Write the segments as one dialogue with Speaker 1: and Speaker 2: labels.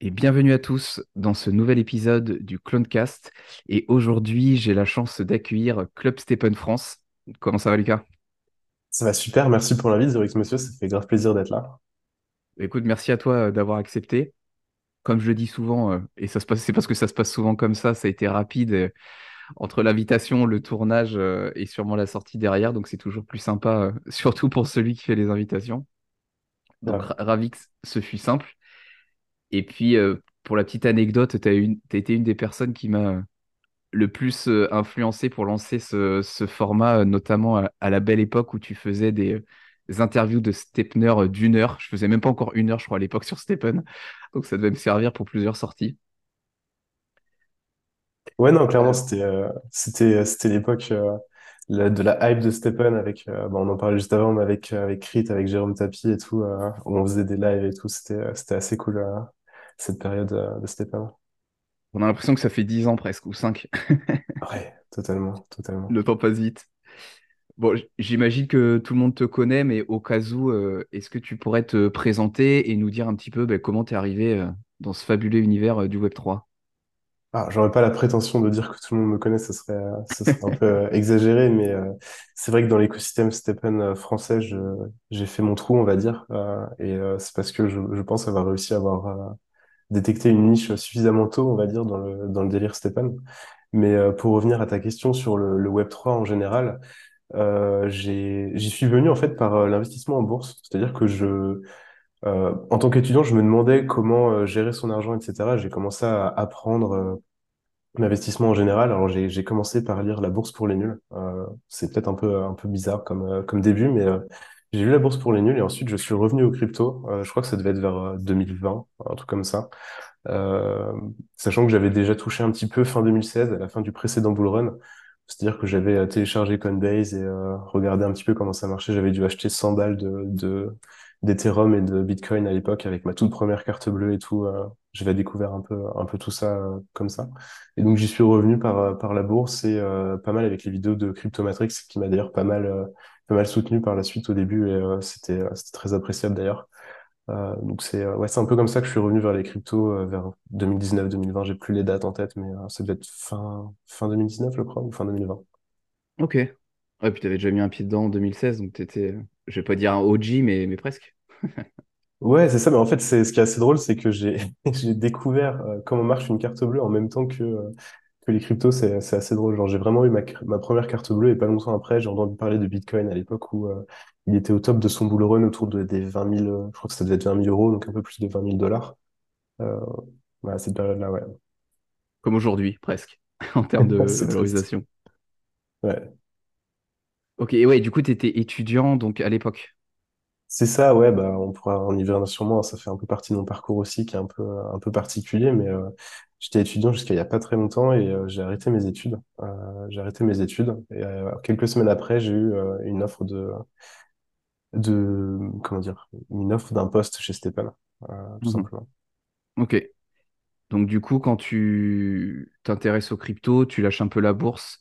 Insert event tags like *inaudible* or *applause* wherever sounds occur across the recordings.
Speaker 1: et bienvenue à tous dans ce nouvel épisode du Clonecast. Et aujourd'hui, j'ai la chance d'accueillir Club Stephen France. Comment ça va, Lucas?
Speaker 2: Ça va super, merci pour l'invite, Zorix Monsieur, ça fait grave plaisir d'être là.
Speaker 1: Écoute, merci à toi euh, d'avoir accepté. Comme je le dis souvent, euh, et ça se passe, c'est parce que ça se passe souvent comme ça, ça a été rapide euh, entre l'invitation, le tournage et sûrement la sortie derrière, donc c'est toujours plus sympa, *laughs* surtout pour celui qui fait les invitations. Donc, ravi que ce fut simple. Et puis, euh, pour la petite anecdote, tu as, été une des personnes qui m'a le plus euh, influencé pour lancer ce, format, euh, notamment à, la belle époque où tu faisais des, interviews de Stepner d'une heure. Je faisais même pas encore une heure, je crois, à l'époque *laughs* sur Stephen. Donc, ça devait me servir pour plusieurs sorties.
Speaker 2: Ouais, non, clairement, c'était c'était c'était l'époque de la hype de Stephen avec, bah, on en parlait juste avant, mais avec, avec Crit, avec Jérôme Tapi et tout, on faisait des lives et tout, c'était c'était assez cool cette période euh, de Stepan.
Speaker 1: On a l'impression que ça fait 10 ans presque, ou 5. *laughs*
Speaker 2: ouais, totalement, totalement.
Speaker 1: Le temps passe vite. Bon, j'imagine que tout le monde te connaît, mais au cas où, euh, est-ce que tu pourrais te présenter et nous dire un petit peu ben, comment tu es arrivé euh, dans ce fabuleux univers du Web3
Speaker 2: ah, j'aurais pas la prétention de dire que tout le monde me connaît, ce serait, ce serait un peu exagéré, mais c'est vrai que dans l'écosystème Stephen français, j'ai fait mon trou, on va dire, et c'est parce que je, je, pense avoir réussi à avoir détecter une niche suffisamment tôt, on va dire, dans le, dans le délire Stéphane. Mais euh, pour revenir à ta question sur le, le Web3 en général, euh, j'y suis venu en fait par euh, l'investissement en bourse. C'est-à-dire que je, en tant qu'étudiant, je me demandais comment gérer son argent, etc. J'ai commencé à apprendre l'investissement en général. Alors j'ai commencé par lire La Bourse pour les nuls. c'est peut-être un peu un peu bizarre comme comme début, mais j'ai lu la bourse pour les nuls et ensuite je suis revenu au crypto. Euh, je crois que ça devait être vers 2020, euh, un truc comme ça. Euh, sachant que j'avais déjà touché un petit peu fin 2016, à la fin du précédent bull run. C'est-à-dire que j'avais téléchargé Coinbase et regardé un petit peu comment ça marchait. J'avais dû acheter 100 balles de, de d'Ethereum et de Bitcoin à l'époque avec ma toute première carte bleue et tout. j'avais découvert un peu, un peu tout ça comme ça. Et donc j'y suis revenu par, par la bourse et pas mal avec les vidéos de Cryptomatrix qui m'a d'ailleurs pas mal pas mal soutenu par la suite au début et euh, c'était euh, c'était très appréciable d'ailleurs. Euh, donc c'est ouais, c'est un peu comme ça que je suis revenu vers les cryptos vers 2019-2020. J'ai plus les dates en tête, mais ça devait être fin, fin 2019, je crois, ou fin 2020.
Speaker 1: Ok. Ouais, puis tu avais déjà mis un pied dedans en 2016, donc tu étais, je vais pas dire un OG, mais, mais presque. *laughs*
Speaker 2: ouais, c'est ça, mais en fait, c'est, ce qui est assez drôle, c'est que j'ai, *laughs* j'ai découvert comment marche une carte bleue en même temps que, les cryptos, c'est assez drôle. Genre, j'ai vraiment eu ma, ma, première carte bleue et pas longtemps après, j'ai entendu parler de Bitcoin à l'époque où euh, il était au top de son bull run autour de, des 20 000, euh, je crois que ça devait être 20 000 euros, donc un peu plus de 20 000 dollars. Euh, voilà, cette période-là, ouais.
Speaker 1: Comme aujourd'hui, presque, *laughs* en termes de *laughs* valorisation.
Speaker 2: Ouais.
Speaker 1: Ok, et ouais, du coup, tu étais étudiant donc à l'époque.
Speaker 2: C'est ça, ouais, bah, on pourra en y revenir sûrement. Ça fait un peu partie de mon parcours aussi, qui est un peu, un peu particulier, mais euh, j'étais étudiant jusqu'à il y a pas très longtemps et euh, j'ai arrêté mes études. Euh, j'ai arrêté mes études et quelques semaines après, j'ai eu une offre de, de, comment dire, une offre d'un poste chez Stéphane, tout mhm. simplement.
Speaker 1: Ok. Donc du coup, quand tu t'intéresses aux crypto, tu lâches un peu la bourse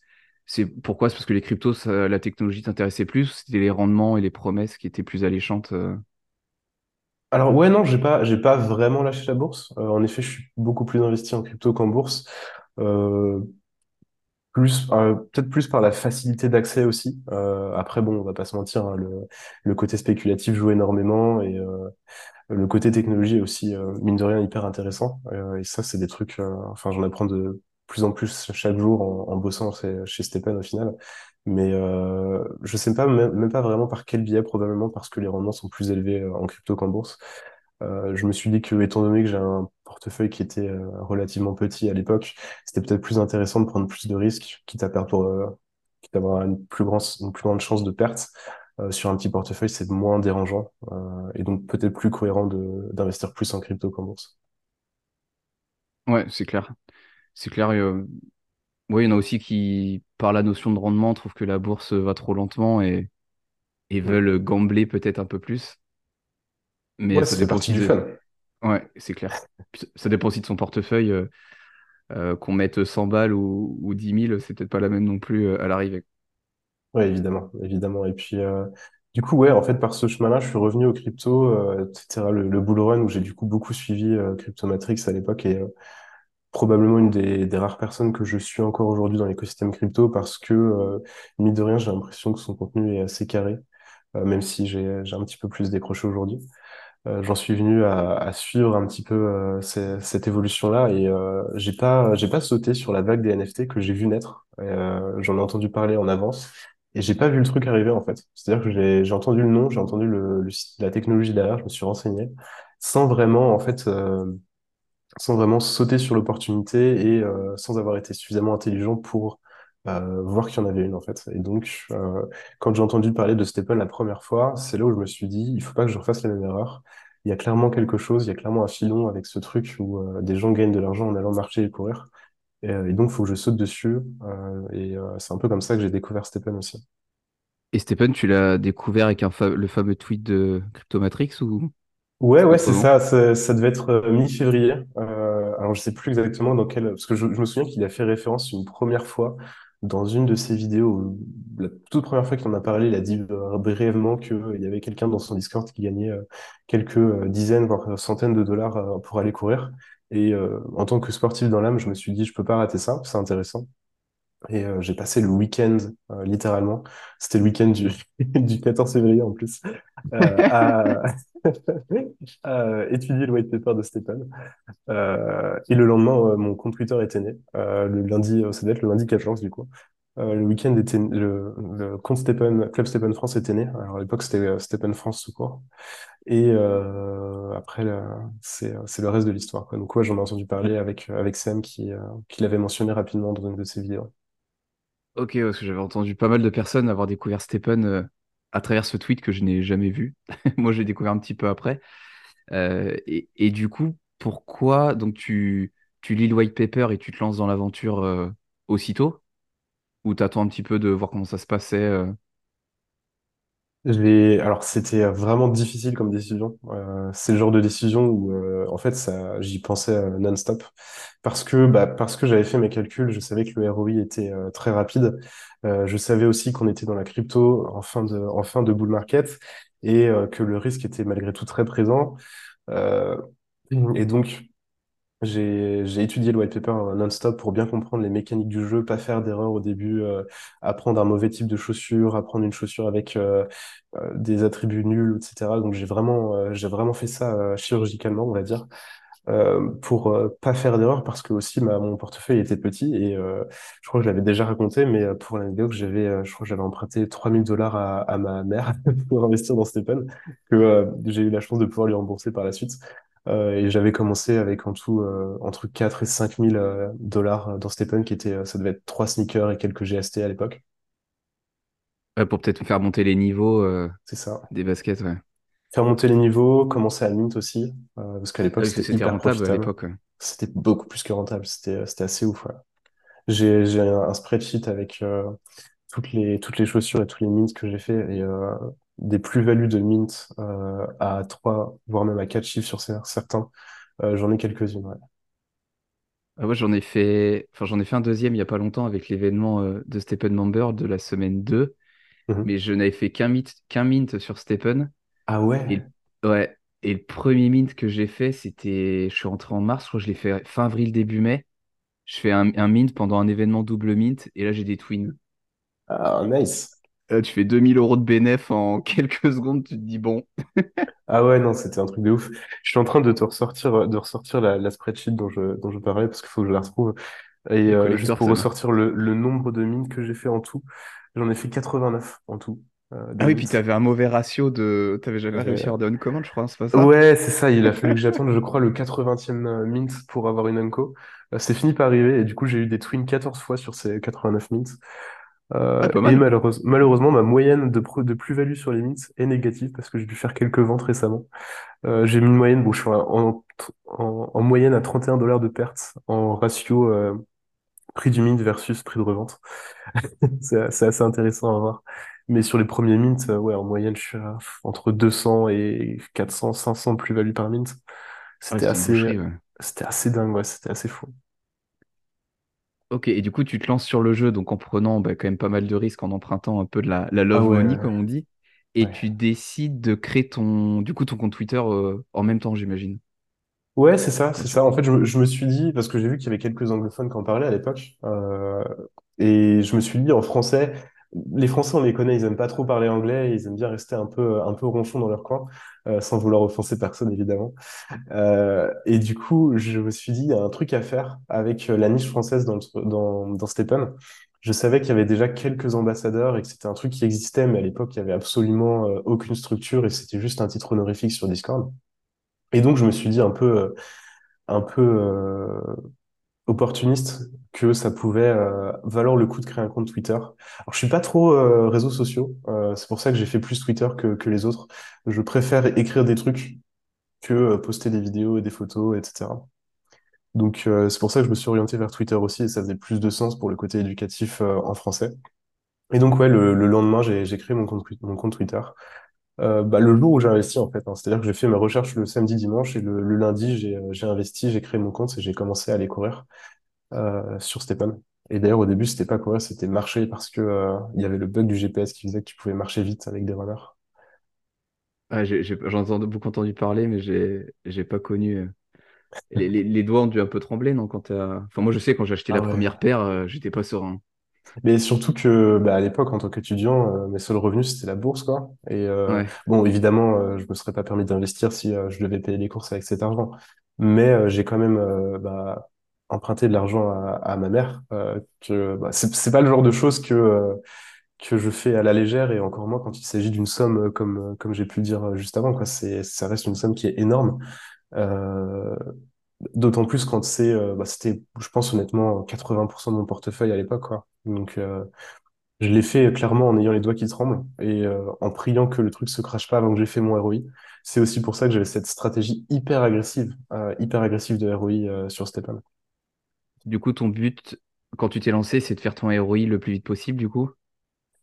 Speaker 1: c'est pourquoi? C'est parce que les cryptos, la technologie t'intéressait plus, c'était les rendements et les promesses qui étaient plus alléchantes. Euh?
Speaker 2: Alors ouais, non, j'ai pas, j'ai pas vraiment lâché la bourse. Euh, en effet, je suis beaucoup plus investi en crypto qu'en bourse. Euh, plus, peut-être plus par la facilité d'accès aussi. après, bon, on va pas se mentir, hein, le, le côté spéculatif joue énormément et le côté technologie est aussi, mine de rien, hyper intéressant. et ça, c'est des trucs, enfin, j'en apprends de plus en plus chaque jour en, bossant chez, chez Stepen au final. Mais euh, je sais pas même, pas vraiment par quel biais, probablement parce que les rendements sont plus élevés euh, en crypto qu'en bourse. Euh, je me suis dit que, étant donné que j'ai un portefeuille qui était relativement petit à l'époque, c'était peut-être plus intéressant de prendre plus de risques, quitte à perdre, avoir une plus grande, chance de perte. Sur un petit portefeuille, c'est moins dérangeant et donc peut-être plus cohérent d'investir plus en crypto qu'en bourse.
Speaker 1: Ouais, c'est clair. C'est clair. euh, ouais, il y en a aussi qui, par la notion de rendement, trouvent que la bourse va trop lentement et, et veulent gambler peut-être un peu plus. Mais
Speaker 2: Ouais,
Speaker 1: ça dépend aussi
Speaker 2: du
Speaker 1: de.
Speaker 2: fun.
Speaker 1: Ouais, c'est clair. Ça dépend aussi de son portefeuille. euh, euh, qu'on mette 100 balles ou, ou 10 000, c'est peut-être pas la même non plus à l'arrivée.
Speaker 2: Ouais, évidemment, évidemment. Et puis, euh, du coup, ouais, en fait, par ce chemin-là, je suis revenu au crypto, euh, etc. Le, le bull run où j'ai du coup beaucoup suivi Cryptomatrix à l'époque et probablement une des, des rares personnes que je suis encore aujourd'hui dans l'écosystème crypto parce que, euh, mine de rien, j'ai l'impression que son contenu est assez carré, euh, même si j'ai, un petit peu plus décroché aujourd'hui. Euh, j'en suis venu à, à suivre un petit peu euh, cette évolution-là et euh, j'ai pas j'ai pas sauté sur la vague des NFT que j'ai vu naître. Euh, j'en ai entendu parler en avance et j'ai pas vu le truc arriver en fait. C'est-à-dire que j'ai j'ai entendu le nom, j'ai entendu le, le la technologie derrière, je me suis renseigné sans vraiment en fait sans vraiment sauter sur l'opportunité et euh, sans avoir été suffisamment intelligent pour euh, voir qu'il y en avait une en fait. Et donc, euh, quand j'ai entendu parler de Stephen la première fois, c'est là où je me suis dit, il faut pas que je refasse la même erreur. Il y a clairement quelque chose, il y a clairement un filon avec ce truc où des gens gagnent de l'argent en allant marcher et courir. Et, donc, il faut que je saute dessus. Et c'est un peu comme ça que j'ai découvert Stephen aussi.
Speaker 1: Et Stephen, tu l'as découvert avec le fameux tweet de Cryptomatrix ou?
Speaker 2: Ouais, ouais, c'est ça. Ça, ça devait être euh, mi-février. Euh, alors, je sais plus exactement dans quel, parce que je, je me souviens qu'il a fait référence une première fois dans une de ses vidéos. où La toute première fois qu'il en a parlé, il a dit euh, brièvement qu'il y avait quelqu'un dans son Discord qui gagnait euh, quelques euh, dizaines, voire euh, centaines de dollars euh, pour aller courir. Et euh, en tant que sportif dans l'âme, je me suis dit, je peux pas rater ça. C'est intéressant. Et euh, j'ai passé le week-end, euh, littéralement. C'était le week-end du, *laughs* du 14 février en plus, euh, *laughs* à, étudier le white paper de Stephen. Euh, et le lendemain, mon compte Twitter était né. Le lundi, ça devait être le lundi 14 du coup. Le week-end était le, le compte Club Stephen France était né. Alors à l'époque, c'était Stephen France tout court. Et après, c'est le reste de l'histoire. Donc ouais, j'en ai entendu parler avec avec Sam qui qui l'avait mentionné rapidement dans une de ses vidéos.
Speaker 1: Ok, parce que j'avais entendu pas mal de personnes avoir découvert Stephen euh, à travers ce tweet que je n'ai jamais vu. *laughs* Moi, je l'ai découvert un petit peu après. Euh, et, du coup, pourquoi donc tu, tu lis le white paper et tu te lances dans l'aventure euh, aussitôt? Ou t'attends un petit peu de voir comment ça se passait
Speaker 2: Alors c'était vraiment difficile comme décision. Euh, c'est le genre de décision où euh, en fait ça, j'y pensais euh, non-stop parce que bah, parce que j'avais fait mes calculs, je savais que le ROI était euh, très rapide. Euh, je savais aussi qu'on était dans la crypto en fin de en fin de bull market et euh, que le risque était malgré tout très présent. Euh, et donc j'ai j'ai étudié le white paper non-stop pour bien comprendre les mécaniques du jeu, pas faire d'erreur au début, euh, apprendre un mauvais type de chaussure, apprendre une chaussure avec euh, euh, des attributs nuls, etc. Donc j'ai vraiment, euh, j'ai vraiment fait ça euh, chirurgicalement, on va dire, pour pas faire d'erreur parce que aussi ma, mon portefeuille était petit et je crois que je l'avais déjà raconté, mais pour l'anecdote, j'avais, je crois que j'avais emprunté 3000 dollars à, à ma mère *laughs* pour investir dans Stephen, que j'ai eu la chance de pouvoir lui rembourser par la suite. Euh, et j'avais commencé avec en tout euh, entre 4 et 5000 euh, dollars dans Stephen, qui était, ça devait être trois sneakers et quelques GST à l'époque.
Speaker 1: Ouais, pour peut-être faire monter les niveaux
Speaker 2: C'est ça.
Speaker 1: des baskets, ouais.
Speaker 2: Faire monter les niveaux, commencer à mint aussi, parce qu'à
Speaker 1: Ah
Speaker 2: l'époque, c'était hyper
Speaker 1: rentable à l'époque. ouais.
Speaker 2: C'était beaucoup plus que rentable. C'était, c'était assez ouf. ouais. J'ai, j'ai un, un spreadsheet avec toutes les, toutes les chaussures et tous les mints que j'ai fait et euh, des plus-values de mint euh, à 3 voire même à 4 chiffres sur cer- certains. Euh, j'en ai quelques-unes, ouais.
Speaker 1: Ah ouais, j'en ai fait, enfin, j'en ai fait un deuxième il y a pas longtemps avec l'événement euh, de Stephen Member de la semaine 2,
Speaker 2: Mhm.
Speaker 1: mais je n'avais fait qu'un mint, qu'un mint sur Stephen.
Speaker 2: Ah ouais?
Speaker 1: Et, ouais, et le premier mint que j'ai fait, c'était, je suis rentré en mars, je crois que je l'ai fait fin avril, début mai. Je fais un, un mint pendant un événement double mint, et là j'ai des twins.
Speaker 2: Ah, nice.
Speaker 1: Euh, tu fais 2000 euros de bénéf en *laughs* quelques secondes, tu te dis bon.
Speaker 2: Ah ouais, non, c'était un truc de ouf. Je suis en train de te ressortir, de ressortir la, la spreadsheet dont je, dont je parlais parce qu'il faut que je la retrouve. Et euh, juste pour ressortir le, le nombre de mines que j'ai fait en tout, j'en ai fait 89 en tout, euh,
Speaker 1: Ah
Speaker 2: des
Speaker 1: oui, puis t'avais un mauvais ratio de. T'avais jamais réussi à avoir de uncommand, je crois, hein, c'est pas ça?
Speaker 2: Ouais, c'est ça, il a fallu que j'attende, je crois, le 80e mint pour avoir une unco. Euh, c'est fini par arriver et du coup, j'ai eu des twins 14 fois sur ces 89 mints. Euh,
Speaker 1: Ah,
Speaker 2: et
Speaker 1: mal.
Speaker 2: malheureuse- malheureusement, ma moyenne de, plus-value sur les mints est négative parce que j'ai dû faire quelques ventes récemment. Euh, j'ai mis une moyenne, bon, je suis en, en, en moyenne à 31 dollars de perte en ratio euh, prix du mint versus prix de revente. *laughs* C'est assez intéressant à voir. Mais sur les premiers mints, euh, ouais, en moyenne, je suis à entre 200 et 400, 500 de plus-value par mint.
Speaker 1: Ouais,
Speaker 2: C'était assez,
Speaker 1: ouais.
Speaker 2: c'était assez dingue, ouais, c'était assez fou.
Speaker 1: Ok, et du coup, tu te lances sur le jeu, donc en prenant bah, quand même pas mal de risques, en empruntant un peu de la, la
Speaker 2: Ah
Speaker 1: love
Speaker 2: ouais,
Speaker 1: money, comme on dit, et
Speaker 2: ouais.
Speaker 1: tu décides de créer ton, du coup, ton compte Twitter euh, en même temps, j'imagine.
Speaker 2: Ouais, c'est ça, c'est ça. En fait, je, me je me suis dit, parce que j'ai vu qu'il y avait quelques anglophones qui en parlaient à l'époque, euh, et je me suis dit en français, les Français, on les connaît, ils aiment pas trop parler anglais, ils aiment bien rester un peu, un peu ronchons dans leur coin, euh, sans vouloir offenser personne, évidemment. Euh, et du coup, je me suis dit, il y a un truc à faire avec euh, la niche française dans, le- dans, dans. Je savais qu'il y avait déjà quelques ambassadeurs et que c'était un truc qui existait, mais à l'époque, il y avait absolument aucune structure et c'était juste un titre honorifique sur Discord. Et donc, je me suis dit un peu, un peu opportuniste que ça pouvait euh, valoir le coup de créer un compte Twitter. Alors, je suis pas trop euh, réseaux sociaux, euh, c'est pour ça que j'ai fait plus Twitter que, les autres. Je préfère écrire des trucs que euh, poster des vidéos et des photos, etc. Donc, c'est pour ça que je me suis orienté vers Twitter aussi et ça faisait plus de sens pour le côté éducatif en français. Et donc, ouais, le, le lendemain, j'ai créé mon compte Twitter. Euh, bah, le jour où j'ai investi, en fait. hein. C'est-à-dire que j'ai fait mes recherches le samedi, dimanche et le, le lundi, j'ai euh, j'ai investi, j'ai créé mon compte et j'ai commencé à aller courir euh, sur Stepan. Et d'ailleurs, au début, c'était pas courir, c'était marcher parce que euh, il y avait le bug du GPS qui faisait que tu pouvais marcher vite avec des runners.
Speaker 1: Ah, j'ai, j'ai- j'en ai beaucoup entendu parler, mais j'ai, j'ai pas connu. euh, Les, les- les doigts ont dû un peu trembler, non, quand t'as... Enfin, moi, je sais, quand j'ai acheté
Speaker 2: Ah
Speaker 1: la
Speaker 2: ouais.
Speaker 1: première paire, euh, j'étais pas serein.
Speaker 2: Mais surtout que bah, à l'époque, en tant qu'étudiant, euh, mes seuls revenus, c'était la bourse, quoi. Et euh,
Speaker 1: Ouais.
Speaker 2: bon, évidemment, euh, je me serais pas permis d'investir si je devais payer les courses avec cet argent. Mais j'ai quand même bah, emprunté de l'argent à, à ma mère. Que bah, c'est pas le genre de choses que que je fais à la légère et encore moins quand il s'agit d'une somme comme comme j'ai pu le dire juste avant, quoi. C'est ça reste une somme qui est énorme. D'autant plus quand c'est bah, c'était, je pense honnêtement, 80% de mon portefeuille à l'époque, quoi. Donc euh, je l'ai fait clairement en ayant les doigts qui tremblent et euh, en priant que le truc se crache pas avant que j'ai fait mon ROI. C'est aussi pour ça que j'avais cette stratégie hyper agressive, euh, hyper agressive de ROI euh, sur Stepan.
Speaker 1: Du coup, ton but, quand tu t'es lancé, c'est de faire ton ROI le plus vite possible, du coup?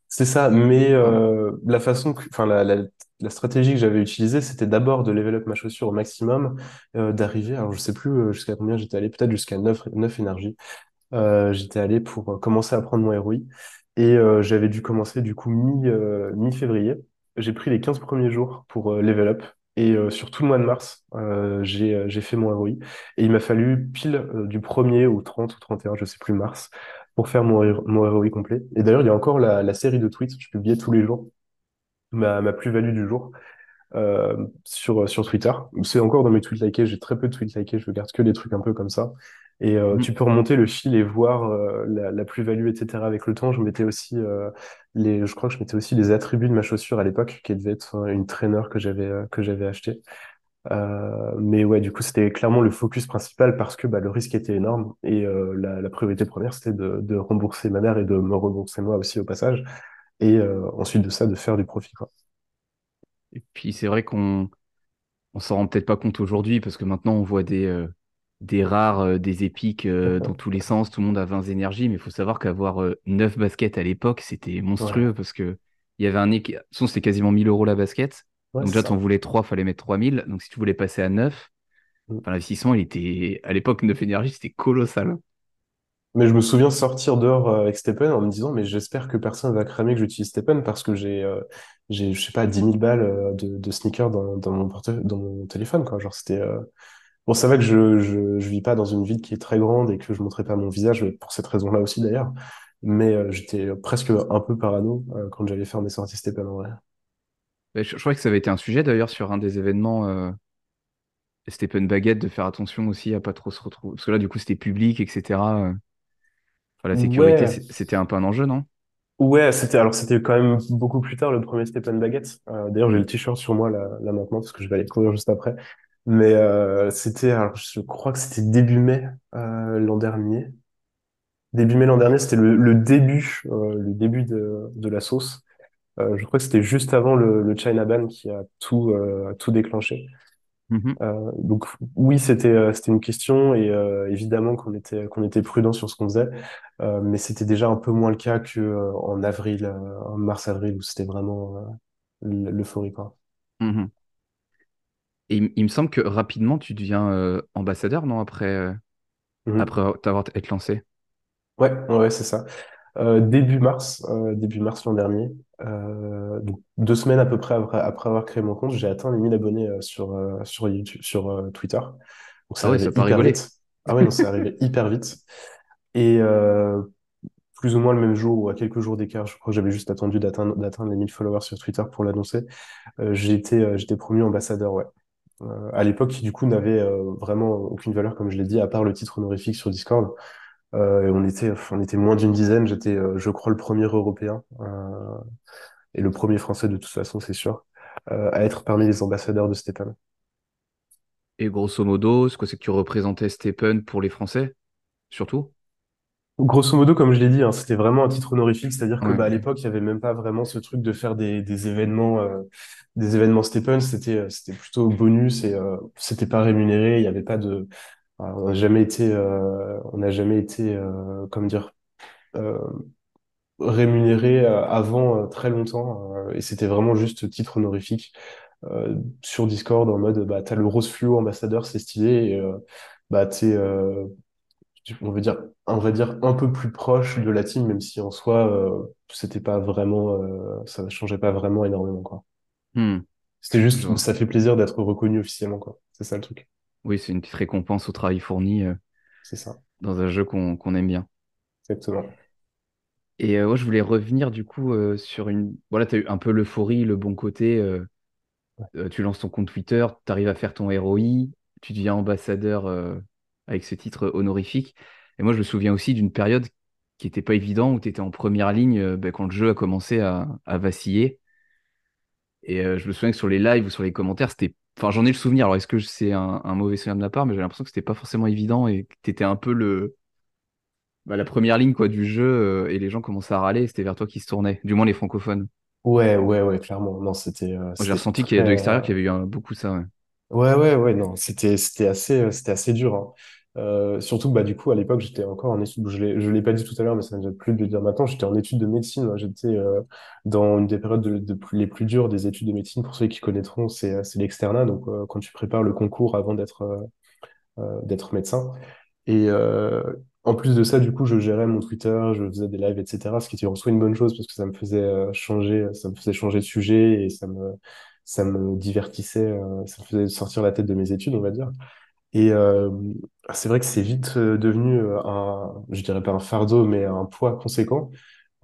Speaker 2: C'est ça, mais euh, la façon, enfin la, la, la stratégie que j'avais utilisée, c'était d'abord de level up ma chaussure au maximum, euh, d'arriver, alors je sais plus euh, jusqu'à combien j'étais allé, peut-être jusqu'à 9 9 énergies. Euh, j'étais allé pour euh, commencer à prendre mon ROI et euh, j'avais dû commencer du coup mi, mi-février. J'ai pris les 15 premiers jours pour level up et sur tout le mois de mars, j'ai j'ai fait mon ROI et il m'a fallu pile du 1er au 30 ou 31, je sais plus, mars pour faire mon, mon ROI complet. Et d'ailleurs, il y a encore la, série de tweets, je publiais tous les jours ma plus-value du jour euh, sur, sur Twitter. C'est encore dans mes tweets likés, j'ai très peu de tweets likés, je garde que des trucs un peu comme ça. Et euh,
Speaker 1: Mhm.
Speaker 2: tu peux remonter le fil et voir euh, la, la plus-value, etc. avec le temps. Je mettais aussi euh, les, je crois que je mettais aussi les attributs de ma chaussure à l'époque, qui devait être euh, une traîneur que j'avais euh, que j'avais acheté. Euh, mais ouais, du coup, c'était clairement le focus principal parce que bah, le risque était énorme et euh, la, la priorité première, c'était de, de rembourser ma mère et de me rembourser moi aussi au passage. Et euh, ensuite de ça, de faire du profit, quoi.
Speaker 1: Et puis, c'est vrai qu'on on s'en rend peut-être pas compte aujourd'hui, parce que maintenant, on voit des, euh, des rares, euh, des épiques euh, dans tous les sens, tout le monde a 20 énergies, mais il faut savoir qu'avoir euh, 9 baskets à l'époque, c'était
Speaker 2: Ouais,
Speaker 1: monstrueux, parce que il y avait un... équ- Son, c'était quasiment 1000 euros la basket.
Speaker 2: ouais,
Speaker 1: Donc déjà, t'en voulais 3, fallait mettre 3000. Donc si tu voulais passer à 9, enfin, l'investissement, il était... À l'époque, 9 énergies, c'était colossal.
Speaker 2: Mais je me souviens sortir dehors euh, avec Stephen en me disant, mais j'espère que personne va cramer que j'utilise Stephen parce que j'ai, euh, j'ai, je sais pas, dix mille balles euh, de, sneakers dans, mon dans mon téléphone, quoi. Genre, c'était, euh... bon, c'est vrai que je, je, je vis pas dans une ville qui est très grande et que je montrais pas mon visage pour cette raison-là aussi d'ailleurs. Mais j'étais presque un peu parano quand j'allais faire mes sorties Stephen en vrai.
Speaker 1: Je, je crois que ça avait été un sujet d'ailleurs sur un des événements Stephen Baguette de faire attention aussi à pas trop se retrouver. Parce que là, du coup, c'était public, etc. la sécurité,
Speaker 2: Ouais,
Speaker 1: c'était un peu un enjeu, non?
Speaker 2: ouais, c'était alors c'était quand même beaucoup plus tard le premier Stephen Baguette. Euh, d'ailleurs, j'ai le t-shirt sur moi là, là maintenant parce que je vais aller courir juste après. Mais euh, c'était, alors je crois que c'était début mai euh, l'an dernier. Début mai l'an dernier, c'était le, le début, euh, le début de, de la sauce. Euh, je crois que c'était juste avant le, le China Ban qui a tout, euh, tout déclenché.
Speaker 1: Mhm,
Speaker 2: Euh, donc oui, c'était euh, c'était une question et euh, évidemment qu'on était qu'on était prudent sur ce qu'on faisait, mais c'était déjà un peu moins le cas que en avril, en mars-avril où c'était vraiment l'euphorie quoi.
Speaker 1: mhm. Et il, il me semble que rapidement, tu deviens ambassadeur, non, après,
Speaker 2: Mhm.
Speaker 1: après t'avoir été lancé?
Speaker 2: Ouais, ouais, c'est ça. Euh, début mars, euh, début mars l'an dernier, euh, donc deux semaines à peu près après, après avoir créé mon compte, j'ai atteint les 1000 abonnés sur sur YouTube, sur Twitter. Donc c'est
Speaker 1: Ah ouais,
Speaker 2: arrivé
Speaker 1: ça
Speaker 2: hyper vite. Ah ouais, non, c'est arrivé *laughs* hyper vite. Et euh, plus ou moins le même jour ou à quelques jours d'écart, je crois que j'avais juste attendu d'atteindre d'atteindre les 1000 followers sur Twitter pour l'annoncer. Euh, j'ai été euh, j'étais promu ambassadeur, ouais. À l'époque, qui du coup n'avait vraiment aucune valeur, comme je l'ai dit, à part le titre honorifique sur Discord. Euh, et on était, on était moins d'une dizaine. J'étais, euh, je crois, le premier Européen euh, et le premier Français de toute façon, c'est sûr, euh, à être parmi les ambassadeurs de Stepan.
Speaker 1: Et grosso modo, ce que c'est que tu représentais Stephen pour les Français, surtout?
Speaker 2: Grosso modo, comme je l'ai dit, hein, c'était vraiment un titre honorifique, c'est-à-dire que
Speaker 1: Ouais,
Speaker 2: bah, à l'époque, il y avait même pas vraiment ce truc de faire des, des événements, euh, des événements Stephen. C'était, c'était plutôt bonus et euh, c'était pas rémunéré. Il y avait pas de, on n'a jamais été, euh, on n'a jamais été, euh, comment dire. euh, rémunéré euh, avant euh, très longtemps euh, et c'était vraiment juste titre honorifique euh, sur Discord en mode bah t'as le rose fluo ambassadeur c'est stylé et euh, bah t'es euh, tu- on va dire on va dire un peu plus proche de la team même si en soi euh, c'était pas vraiment euh, ça changeait pas vraiment énormément quoi.
Speaker 1: Hmm,
Speaker 2: c'était juste ça fait plaisir d'être reconnu officiellement quoi. C'est ça le truc
Speaker 1: Oui, c'est une petite récompense au travail fourni euh,
Speaker 2: c'est ça
Speaker 1: dans un jeu qu'on aime bien.
Speaker 2: exactement
Speaker 1: Et euh, ouais, je voulais revenir du coup euh, sur une. Voilà, tu as eu un peu l'euphorie, le bon côté. euh, tu lances ton compte Twitter, tu arrives à faire ton ROI, tu deviens ambassadeur avec ce titre honorifique. Et moi, je me souviens aussi d'une période qui n'était pas évidente où tu étais en première ligne ben, quand le jeu a commencé à, à vaciller. Et je me souviens que sur les lives ou sur les commentaires, c'était. Enfin, j'en ai le souvenir. Alors, est-ce que c'est un, un mauvais souvenir de ma part, mais j'ai l'impression que c'était pas forcément évident et que tu étais un peu le. bah, la première ligne quoi, du jeu euh, et les gens commençaient à râler, c'était vers toi qui se tournaient, du moins les francophones.
Speaker 2: ouais ouais ouais clairement non c'était euh,
Speaker 1: Moi, j'ai
Speaker 2: c'était
Speaker 1: ressenti qu'il y a de
Speaker 2: très
Speaker 1: l'extérieur
Speaker 2: euh,
Speaker 1: qu'il y avait eu un- beaucoup ça. ouais.
Speaker 2: Ouais, ouais, ouais, non, c'était, c'était assez, euh, c'était assez dur, hein. Euh, surtout bah, du coup, à l'époque, j'étais encore en études, je je l'ai pas dit tout à l'heure, mais ça ne plus de le dire maintenant, j'étais en études de médecine, hein. J'étais, euh, dans une des périodes de, plus- les plus dures des études de médecine. Pour ceux qui connaîtront, c'est, euh, l'externat, donc, quand tu prépares le concours avant d'être, d'être médecin. Et, en plus de ça, du coup, je gérais mon Twitter, je faisais des lives, etc., ce qui était en soi une bonne chose parce que ça me faisait changer, ça me faisait changer de sujet et ça me, ça me divertissait, ça me faisait sortir la tête de mes études, on va dire. Et c'est vrai que c'est vite euh, devenu euh, un, je dirais pas un fardeau, mais un poids conséquent.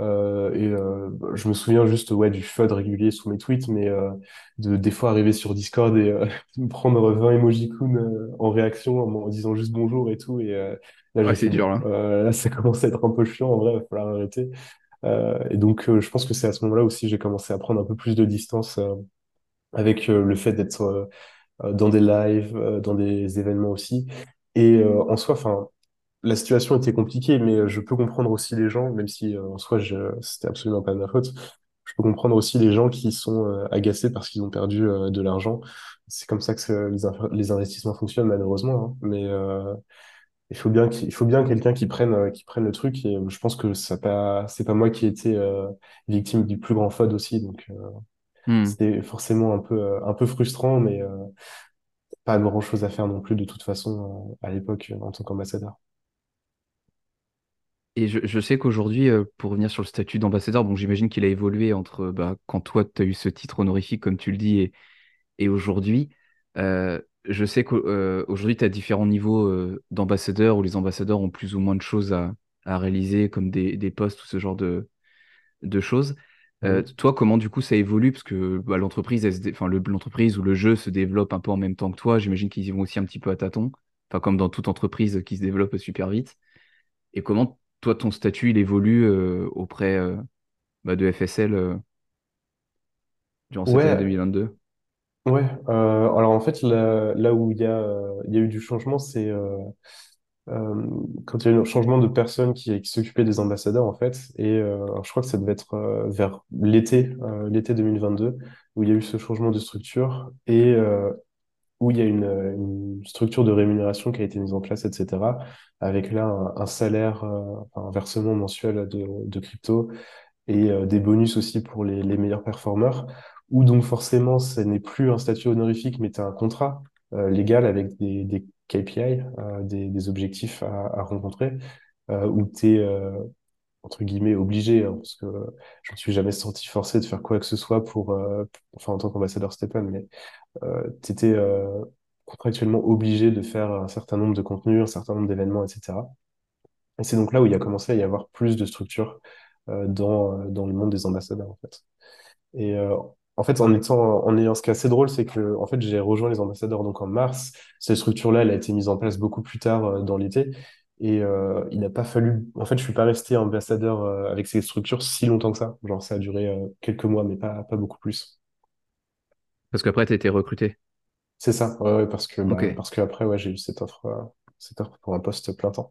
Speaker 2: Euh, et euh, je me souviens juste ouais du FUD régulier sous mes tweets, mais euh, de des fois arriver sur Discord et *laughs* me prendre 20 emojicons en réaction en, en disant juste bonjour et tout. Et là
Speaker 1: Ouais, c'est dur là. *laughs*
Speaker 2: là ça commence à être un peu chiant en vrai, il va falloir arrêter. Et donc je pense que c'est à ce moment-là aussi j'ai commencé à prendre un peu plus de distance avec le fait d'être dans des lives, dans des événements aussi. Et euh, en soi, enfin, la situation était compliquée, mais euh, je peux comprendre aussi les gens, même si euh, en soi, je, c'était absolument pas de ma faute. Je peux comprendre aussi les gens qui sont euh, agacés parce qu'ils ont perdu euh, de l'argent. C'est comme ça que les, inf- les investissements fonctionnent, malheureusement. hein. Mais euh, il faut bien qu'il il faut bien quelqu'un qui prenne qui prenne le truc. Et je pense que ça pas c'est pas moi qui ai été euh, victime du plus grand FUD aussi. Donc euh,
Speaker 1: Hmm.
Speaker 2: c'était forcément un peu euh, un peu frustrant, mais euh, pas grand-chose à faire non plus de toute façon euh, à l'époque euh, en tant qu'ambassadeur.
Speaker 1: Et je, sais qu'aujourd'hui, euh, pour revenir sur le statut d'ambassadeur, bon, j'imagine qu'il a évolué entre bah, quand toi, tu as eu ce titre honorifique, comme tu le dis, et, aujourd'hui. Je sais qu'aujourd'hui, tu as différents niveaux d'ambassadeurs où les ambassadeurs ont plus ou moins de choses à, réaliser, comme des, postes ou ce genre de choses. Euh,
Speaker 2: Mhm.
Speaker 1: toi, comment du coup ça évolue? Parce que bah, l'entreprise, enfin, le- l'entreprise ou le jeu se développe un peu en même temps que toi. J'imagine qu'ils y vont aussi un petit peu à tâtons, enfin, comme dans toute entreprise qui se développe super vite. Et comment toi, ton statut, il évolue euh, auprès euh, bah, de FSL euh, durant cette année
Speaker 2: Ouais,
Speaker 1: 2022?
Speaker 2: ouais. Euh, alors en fait, là, là où il y a, euh, il y a eu du changement, c'est euh, quand il y a eu un changement de personne qui, s'occupait des ambassadeurs, en fait. Et euh, je crois que ça devait être euh, vers l'été, l'été 2022, où il y a eu ce changement de structure et où il y a une, une structure de rémunération qui a été mise en place, etc. Avec là un, salaire, un versement mensuel de, crypto et des bonus aussi pour les, meilleurs performeurs, où donc forcément, ce n'est plus un statut honorifique, mais tu as un contrat légal avec des KPI, euh, des, objectifs à, rencontrer, euh, où tu es, entre guillemets, obligé, hein, parce que je ne me suis jamais senti forcé de faire quoi que ce soit pour, euh, enfin en tant qu'ambassadeur Stepan, mais euh, tu étais contractuellement obligé de faire un certain nombre de contenus, un certain nombre d'événements, etc. Et c'est donc là où il a commencé à y avoir plus de structures euh, dans, euh, dans le monde des ambassadeurs, en fait. Euh, en fait, en étant, en ayant ce qui est assez drôle, c'est que en fait, j'ai rejoint les ambassadeurs donc en mars. Cette structure-là, elle a été mise en place beaucoup plus tard euh, dans l'été. Et euh, il n'a pas fallu. En fait, je suis pas resté ambassadeur euh, avec ces structures si longtemps que ça. Genre, ça a duré quelques mois, mais pas, pas beaucoup plus.
Speaker 1: Parce qu'après, tu été recruté.
Speaker 2: C'est ça, ouais, ouais, parce que bah, parce que après, ouais, j'ai eu cette offre, cette offre pour un poste plein temps.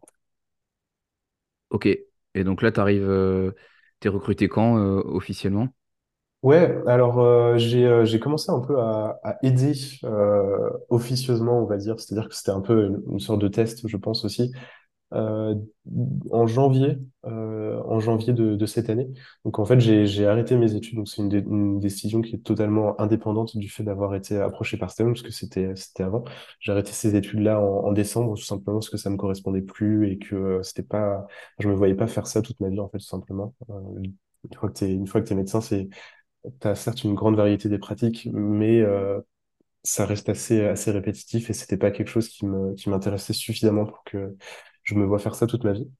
Speaker 1: ok. Et donc là, tu arrives, t'es recruté quand officiellement?
Speaker 2: Ouais, alors euh, j'ai euh, j'ai commencé un peu à, à aider euh, officieusement, on va dire. C'est-à-dire que c'était un peu une, sorte de test, je pense aussi, euh, en janvier, euh, en janvier de, de cette année. Donc en fait, j'ai j'ai arrêté mes études. Donc c'est une décision qui est totalement indépendante du fait d'avoir été approché par STEM, parce que c'était c'était avant. J'ai arrêté ces études-là en, en décembre, tout simplement parce que ça me correspondait plus et que euh, c'était pas, je me voyais pas faire ça toute ma vie en fait, tout simplement. Euh, une fois que t'es une fois que t'es médecin, c'est tu as certes une grande variété des pratiques, mais euh, ça reste assez, assez répétitif et c'était pas quelque chose qui m'intéressait suffisamment pour que je me vois faire ça toute ma vie.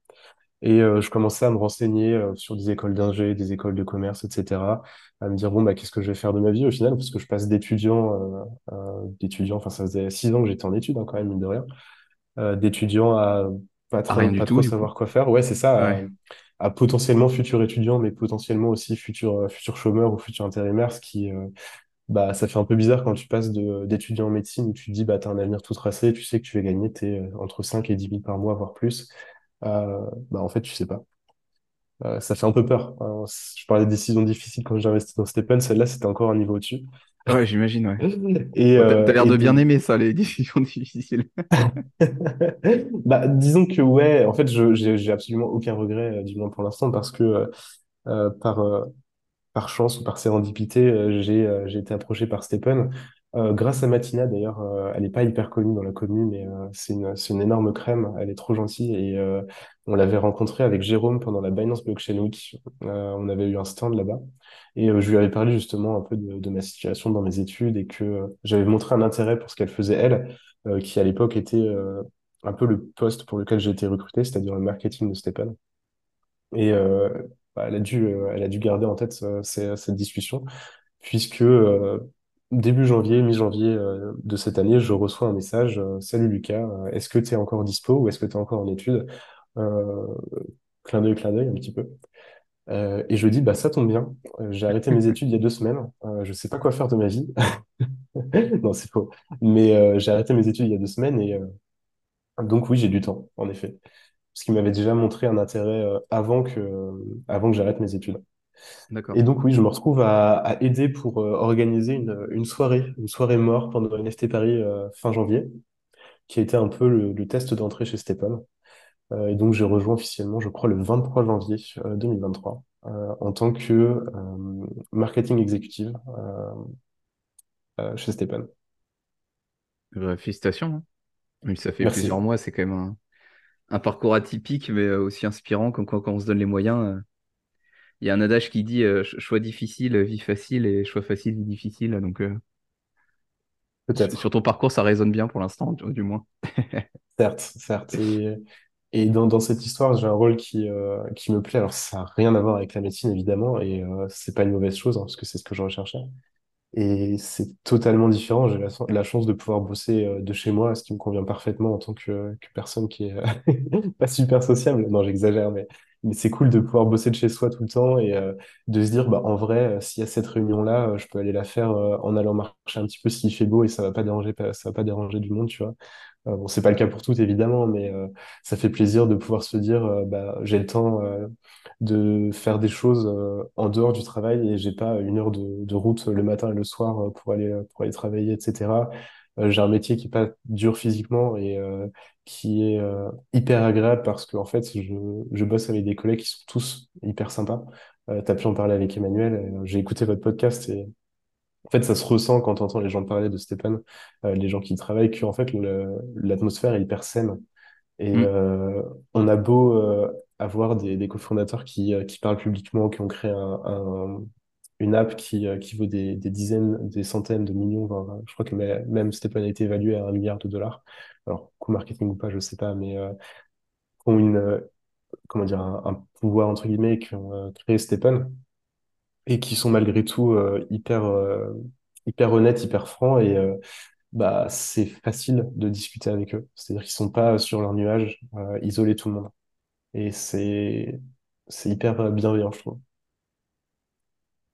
Speaker 2: Et euh, je commençais à me renseigner euh, sur des écoles d'ingé, des écoles de commerce, etc. À me dire, bon, bah, qu'est-ce que je vais faire de ma vie au final? Parce que je passe d'étudiant, euh, d'étudiant, enfin, ça faisait six ans que j'étais en études, hein, quand même, mine de rien, d'étudiant à pas trop, pas
Speaker 1: tout,
Speaker 2: trop savoir quoi faire. Ouais, c'est ça,
Speaker 1: Ouais.
Speaker 2: À potentiellement futur étudiant, mais potentiellement aussi futur, euh, futur chômeur ou futur intérimaire, ce qui, euh, bah, ça fait un peu bizarre quand tu passes d'étudiant en médecine où tu te dis, bah, t'as un avenir tout tracé, tu sais que tu vas gagner tes, euh, entre 5 et dix mille par mois, voire plus. Euh, bah, en fait, tu sais pas. Euh, ça fait un peu peur. Euh, je parlais de décisions difficiles quand j'ai investi dans Stephen, celle-là, c'était encore un niveau au-dessus.
Speaker 1: Ouais, j'imagine, ouais.
Speaker 2: Et,
Speaker 1: t'as,
Speaker 2: euh,
Speaker 1: l'air
Speaker 2: et
Speaker 1: de bien aimer ça, les *laughs* décisions difficiles. *laughs*
Speaker 2: bah, disons que ouais, en fait, je, j'ai, j'ai absolument aucun regret, euh, du moins pour l'instant, parce que euh, euh, par, euh, par chance ou par sérendipité, euh, j'ai euh, j'ai été approché par Stephen. Euh, grâce à Matina, d'ailleurs, euh, elle n'est pas hyper connue dans la commune, mais euh, c'est une, c'est une énorme crème. Elle est trop gentille et euh, on l'avait rencontrée avec Jérôme pendant la Binance Blockchain Week. Euh, on avait eu un stand là-bas et euh, je lui avais parlé justement un peu de, ma situation dans mes études et que euh, j'avais montré un intérêt pour ce qu'elle faisait elle, euh, qui à l'époque était un peu le poste pour lequel j'ai été recruté, c'est-à-dire le marketing de Stephen. Et bah, elle a dû, elle a dû garder en tête cette discussion, puisque début janvier, mi-janvier de cette année, je reçois un message, Salut Lucas, est-ce que tu es encore dispo ou est-ce que tu es encore en études? Euh, clin d'œil, clin d'œil un petit peu. Euh, et je dis, bah ça tombe bien, Euh, j'ai arrêté mes *laughs* études il y a deux semaines, euh, je sais pas quoi faire de ma vie. *laughs* Non, c'est faux. Mais j'ai arrêté mes études il y a deux semaines et donc oui, j'ai du temps, en effet. Parce qu'il m'avait déjà montré un intérêt avant que, avant que j'arrête mes études.
Speaker 1: D'accord.
Speaker 2: Et donc oui, je me retrouve à, à aider pour organiser une, une soirée, une soirée mort pendant NFT Paris fin janvier, qui a été un peu le, le test d'entrée chez Stepan. Euh, et donc j'ai rejoint officiellement, je crois, le 23 janvier euh, 2023 euh, en tant que euh, marketing exécutive euh, euh, chez Stepan.
Speaker 1: Euh, félicitations. hein. Ça fait plusieurs mois, c'est quand même un, un parcours atypique, mais euh, aussi inspirant, comme quand, quand on se donne les moyens. euh. Il y a un adage qui dit euh, ch- choix difficile, vie facile, et choix facile, vie difficile. Donc, euh, sur ton parcours, ça résonne bien pour l'instant, du du moins.
Speaker 2: Certes, certes. Et, et dans, dans cette histoire, j'ai un rôle qui, euh, qui me plaît. Alors, ça n'a rien à voir avec la médecine, évidemment, et euh, c'est pas une mauvaise chose, hein, parce que c'est ce que je recherchais. Et c'est totalement différent. J'ai la, chance de pouvoir bosser euh, de chez moi, ce qui me convient parfaitement en tant que, personne qui est euh, *laughs* pas super sociable. Non, j'exagère, mais, mais c'est cool de pouvoir bosser de chez soi tout le temps et euh, de se dire, bah, en vrai, s'il y a cette réunion-là, je peux aller la faire en allant marcher un petit peu s'il fait beau et ça va pas déranger, ça va pas déranger du monde, tu vois. Euh, bon, c'est pas le cas pour toutes évidemment, mais euh, ça fait plaisir de pouvoir se dire, euh, bah, j'ai le temps de faire des choses en dehors du travail et j'ai pas une heure de, route le matin et le soir pour aller pour aller travailler, etc. J'ai un métier qui est pas dur physiquement et qui est hyper agréable parce que en fait, je, je bosse avec des collègues qui sont tous hyper sympas. Euh, t'as pu en parler avec Emmanuel. J'ai écouté votre podcast et en fait, ça se ressent quand on entend les gens parler de Stéphane, euh, les gens qui travaillent, que en fait, l'atmosphère est hyper saine. Et
Speaker 1: Mm.
Speaker 2: euh, on a beau euh, avoir des, des cofondateurs qui, qui parlent publiquement, qui ont créé un, un- une app qui, qui vaut des, des dizaines, des centaines de millions, voire, je crois que mê- même Stéphane a été évalué à un milliard de dollars. Alors, coût marketing ou pas, je sais pas, mais qui ont une, comment dire, un, un pouvoir, entre guillemets, qui ont créé Stéphane et qui sont malgré tout euh, hyper, euh, hyper honnêtes, hyper francs et euh, bah, c'est facile de discuter avec eux. C'est-à-dire qu'ils sont pas sur leur nuage, isoler tout le monde. Et c'est, c'est hyper bienveillant, je trouve.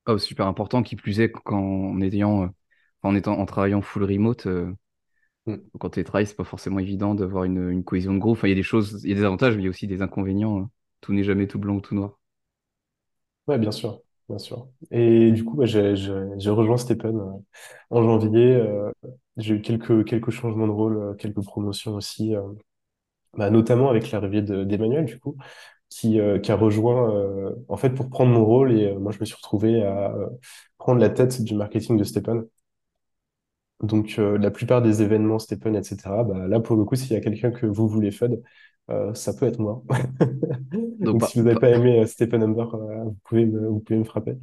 Speaker 1: Oh, super important, qui plus est qu'en en ayant, en étant, en travaillant full remote,
Speaker 2: Mm.
Speaker 1: quand tu travailles, c'est pas forcément évident d'avoir une, une cohésion de groupe. Enfin, il y a des choses, il y a des avantages, mais il y a aussi des inconvénients. euh. Tout n'est jamais tout blanc ou tout noir.
Speaker 2: Ouais, bien sûr, bien sûr. Et du coup, bah, j'ai, rejoint Stephen euh, en janvier. euh, j'ai eu quelques, changements de rôle, euh, quelques promotions aussi, euh, bah, notamment avec l'arrivée de- d'Emmanuel, du coup, qui, a rejoint, en fait, pour prendre mon rôle. Et moi, je me suis retrouvé à prendre la tête du marketing de Stephen. Donc, la plupart des événements, Stephen, etc., bah, là, pour le coup, s'il y a quelqu'un que vous voulez FUD, euh, ça peut être moi. *laughs*
Speaker 1: Donc,
Speaker 2: Donc,
Speaker 1: pas,
Speaker 2: si vous n'avez
Speaker 1: pas-
Speaker 2: pas aimé euh, Stephen Humber, euh, vous pouvez me, vous pouvez me frapper.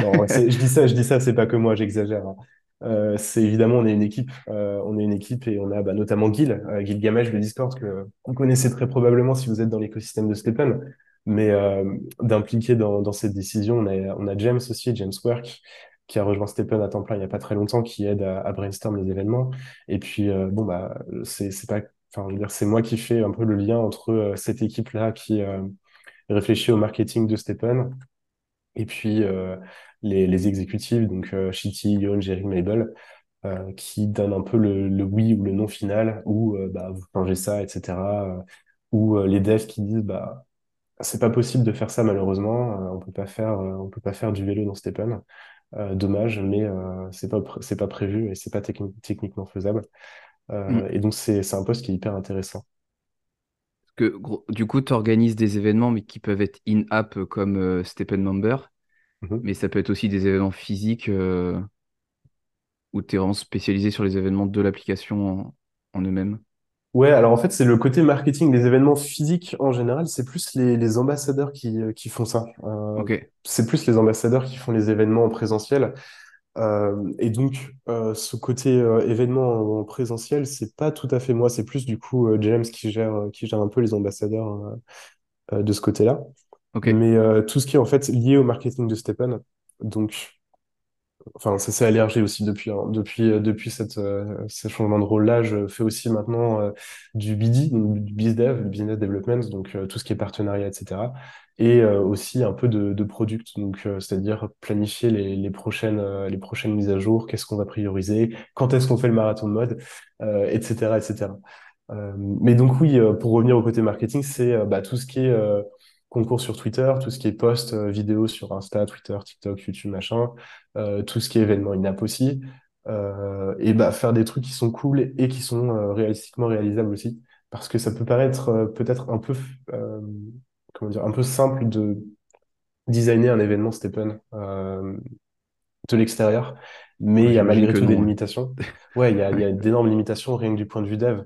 Speaker 2: Non, je dis ça, je dis ça, c'est pas que moi, j'exagère. hein. Euh, c'est évidemment, on est une équipe, euh, on est une équipe et on a bah, notamment Gil, euh, Gil Gamesh de Discord, que vous connaissez très probablement si vous êtes dans l'écosystème de Stephen. Mais d'impliquer dans, dans cette décision, on a, on a James aussi, James Work, qui a rejoint Stephen à temps plein il y a pas très longtemps, qui aide à, à brainstorm les événements. Et puis, bon, bah, c'est pas, c'est moi qui fais un peu le lien entre euh, cette équipe-là qui euh, réfléchit au marketing de Stephen et puis euh, les, exécutifs, donc Shitty, Yon, Jerry, Mabel, qui donnent un peu le, oui ou le non final, ou bah, vous changez ça, etc. ou les devs qui disent bah c'est pas possible de faire ça malheureusement, on peut pas faire peut pas faire du vélo dans Stephen. Euh, dommage, mais c'est pas pas prévu et c'est pas techni- techniquement faisable.
Speaker 1: Hmm.
Speaker 2: Euh, et donc c'est c'est un poste qui est hyper intéressant.
Speaker 1: que, du coup, tu organises des événements, mais qui peuvent être in-app euh, comme euh, Stephen Member,
Speaker 2: Mhm.
Speaker 1: mais ça peut être aussi des événements physiques euh, où tu es vraiment spécialisé sur les événements de l'application en, en eux-mêmes.
Speaker 2: Ouais, alors en fait, c'est le côté marketing des événements physiques en général, c'est plus les, les ambassadeurs qui, qui font ça. Euh,
Speaker 1: Ok,
Speaker 2: c'est plus les ambassadeurs qui font les événements en présentiel. Euh, et donc, euh, ce côté euh, événement en, en présentiel, c'est pas tout à fait moi, c'est plus du coup James qui gère, qui gère un peu les ambassadeurs de ce côté-là. Mais tout ce qui est en fait lié au marketing de Stephen, donc Enfin, ça s'est élargi aussi depuis, hein. Depuis, depuis cette, ce changement de rôle-là, je fais aussi maintenant du BD, du BizDev, du Business Development, donc tout ce qui est partenariat, etc. Et euh, aussi un peu de, de product, donc euh, c'est-à-dire planifier les, les prochaines, euh, les prochaines mises à jour, qu'est-ce qu'on va prioriser, quand est-ce qu'on fait le marathon de mode, etc., etc. Mais donc oui, pour revenir au côté marketing, c'est bah, tout ce qui est concours sur Twitter, tout ce qui est post vidéo sur Insta, Twitter, TikTok, YouTube, machin, euh, tout ce qui est événement in-app aussi, euh, et bah, faire des trucs qui sont cool et, qui sont euh, réalistiquement réalisables aussi, parce que ça peut paraître peut-être un peu, comment dire, un peu simple de designer un événement Stephen euh, de l'extérieur, mais il y a malgré tout des
Speaker 1: non.
Speaker 2: limitations. Ouais, il y a, y a *laughs* d'énormes limitations rien que du point de vue dev.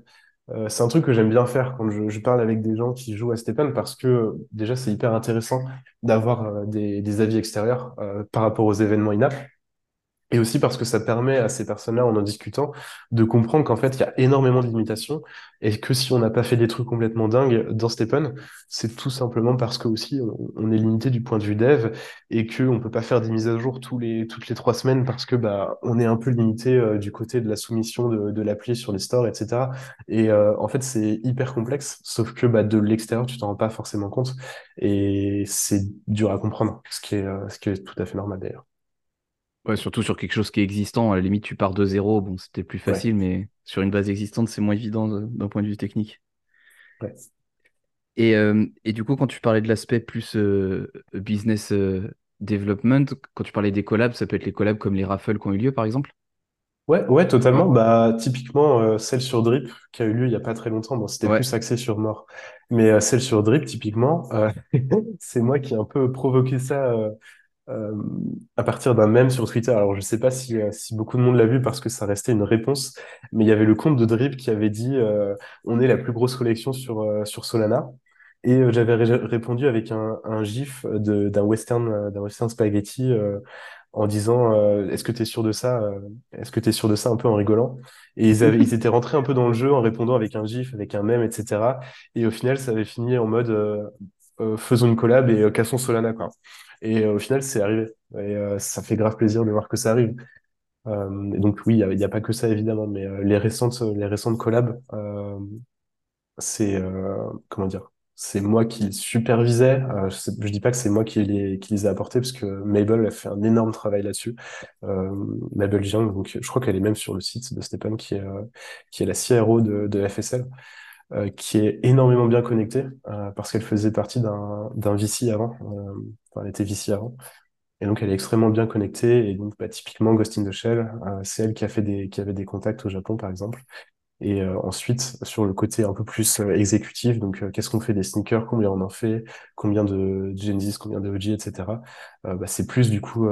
Speaker 2: Euh, c'est un truc que j'aime bien faire quand je, je parle avec des gens qui jouent à Stephen parce que déjà c'est hyper intéressant d'avoir euh, des, des avis extérieurs par rapport aux événements in-app. Et aussi parce que ça permet à ces personnes-là, en en discutant, de comprendre qu'en fait, il y a énormément de limitations et que si on n'a pas fait des trucs complètement dingues dans Stepen, c'est tout simplement parce que aussi on, est limité du point de vue dev et que on peut pas faire des mises à jour les, toutes les trois semaines parce que bah on est un peu limité euh, du côté de la soumission de, de l'appli sur les stores, etc. Et euh, en fait, c'est hyper complexe, sauf que bah, de l'extérieur, tu t'en rends pas forcément compte et c'est dur à comprendre, ce qui est, euh, ce qui est tout à fait normal d'ailleurs.
Speaker 1: Ouais, surtout sur quelque chose qui est existant. À la limite, tu pars de zéro. Bon, c'était plus
Speaker 2: Ouais,
Speaker 1: facile, mais sur une base existante, c'est moins évident euh, d'un point de vue technique.
Speaker 2: ouais.
Speaker 1: Et, euh, et du coup, quand tu parlais de l'aspect plus euh, business euh, development, quand tu parlais des collabs, ça peut être les collabs comme les raffles qui ont eu lieu, par exemple?
Speaker 2: Ouais, ouais, totalement. Bah, typiquement, celle sur Drip, qui a eu lieu il y a pas très longtemps, bon, c'était
Speaker 1: Ouais.
Speaker 2: plus axé sur mort. Mais celle sur Drip, typiquement, *laughs* c'est moi qui ai un peu provoqué ça euh, à partir d'un mème sur Twitter. Alors, je sais pas si, euh, si beaucoup de monde l'a vu parce que ça restait une réponse, mais il y avait le compte de Drip qui avait dit euh, on est la plus grosse collection sur, euh, sur Solana. Et euh, j'avais ré- répondu avec un, un gif d'un western, euh, d'un western spaghetti euh, en disant euh, est-ce que tu es sûr de ça Est-ce que tu es sûr de ça un peu en rigolant Et ils avaient, *laughs* ils étaient rentrés un peu dans le jeu en répondant avec un gif, avec un mème, etc. Et au final, ça avait fini en mode faisons une collab et cassons Solana, quoi. Et euh, au final, c'est arrivé. Et euh, ça fait grave plaisir de voir que ça arrive. Euh, donc oui, il n'y a, pas que ça évidemment, mais les récentes, les récentes collabs, c'est comment dire, c'est moi qui les supervisais. Je, je dis pas que c'est moi qui les qui les ai apportés parce que Mabel a fait un énorme travail là-dessus. Mabel Jiang, donc je crois qu'elle est même sur le site de Stepan qui est qui est la CRO de, de FSL, euh, qui est énormément bien connectée euh, parce qu'elle faisait partie d'un d'un VC avant. Euh, enfin, elle était VC avant. Et donc, elle est extrêmement bien connectée. Et donc, bah, typiquement, Ghost in the Shell, c'est elle qui a fait des, qui avait des contacts au Japon, par exemple. Et ensuite, sur le côté un peu plus exécutif, donc qu'est-ce qu'on fait des sneakers, combien on en fait, combien de Genesis, combien de OG, etc. Bah, c'est plus du coup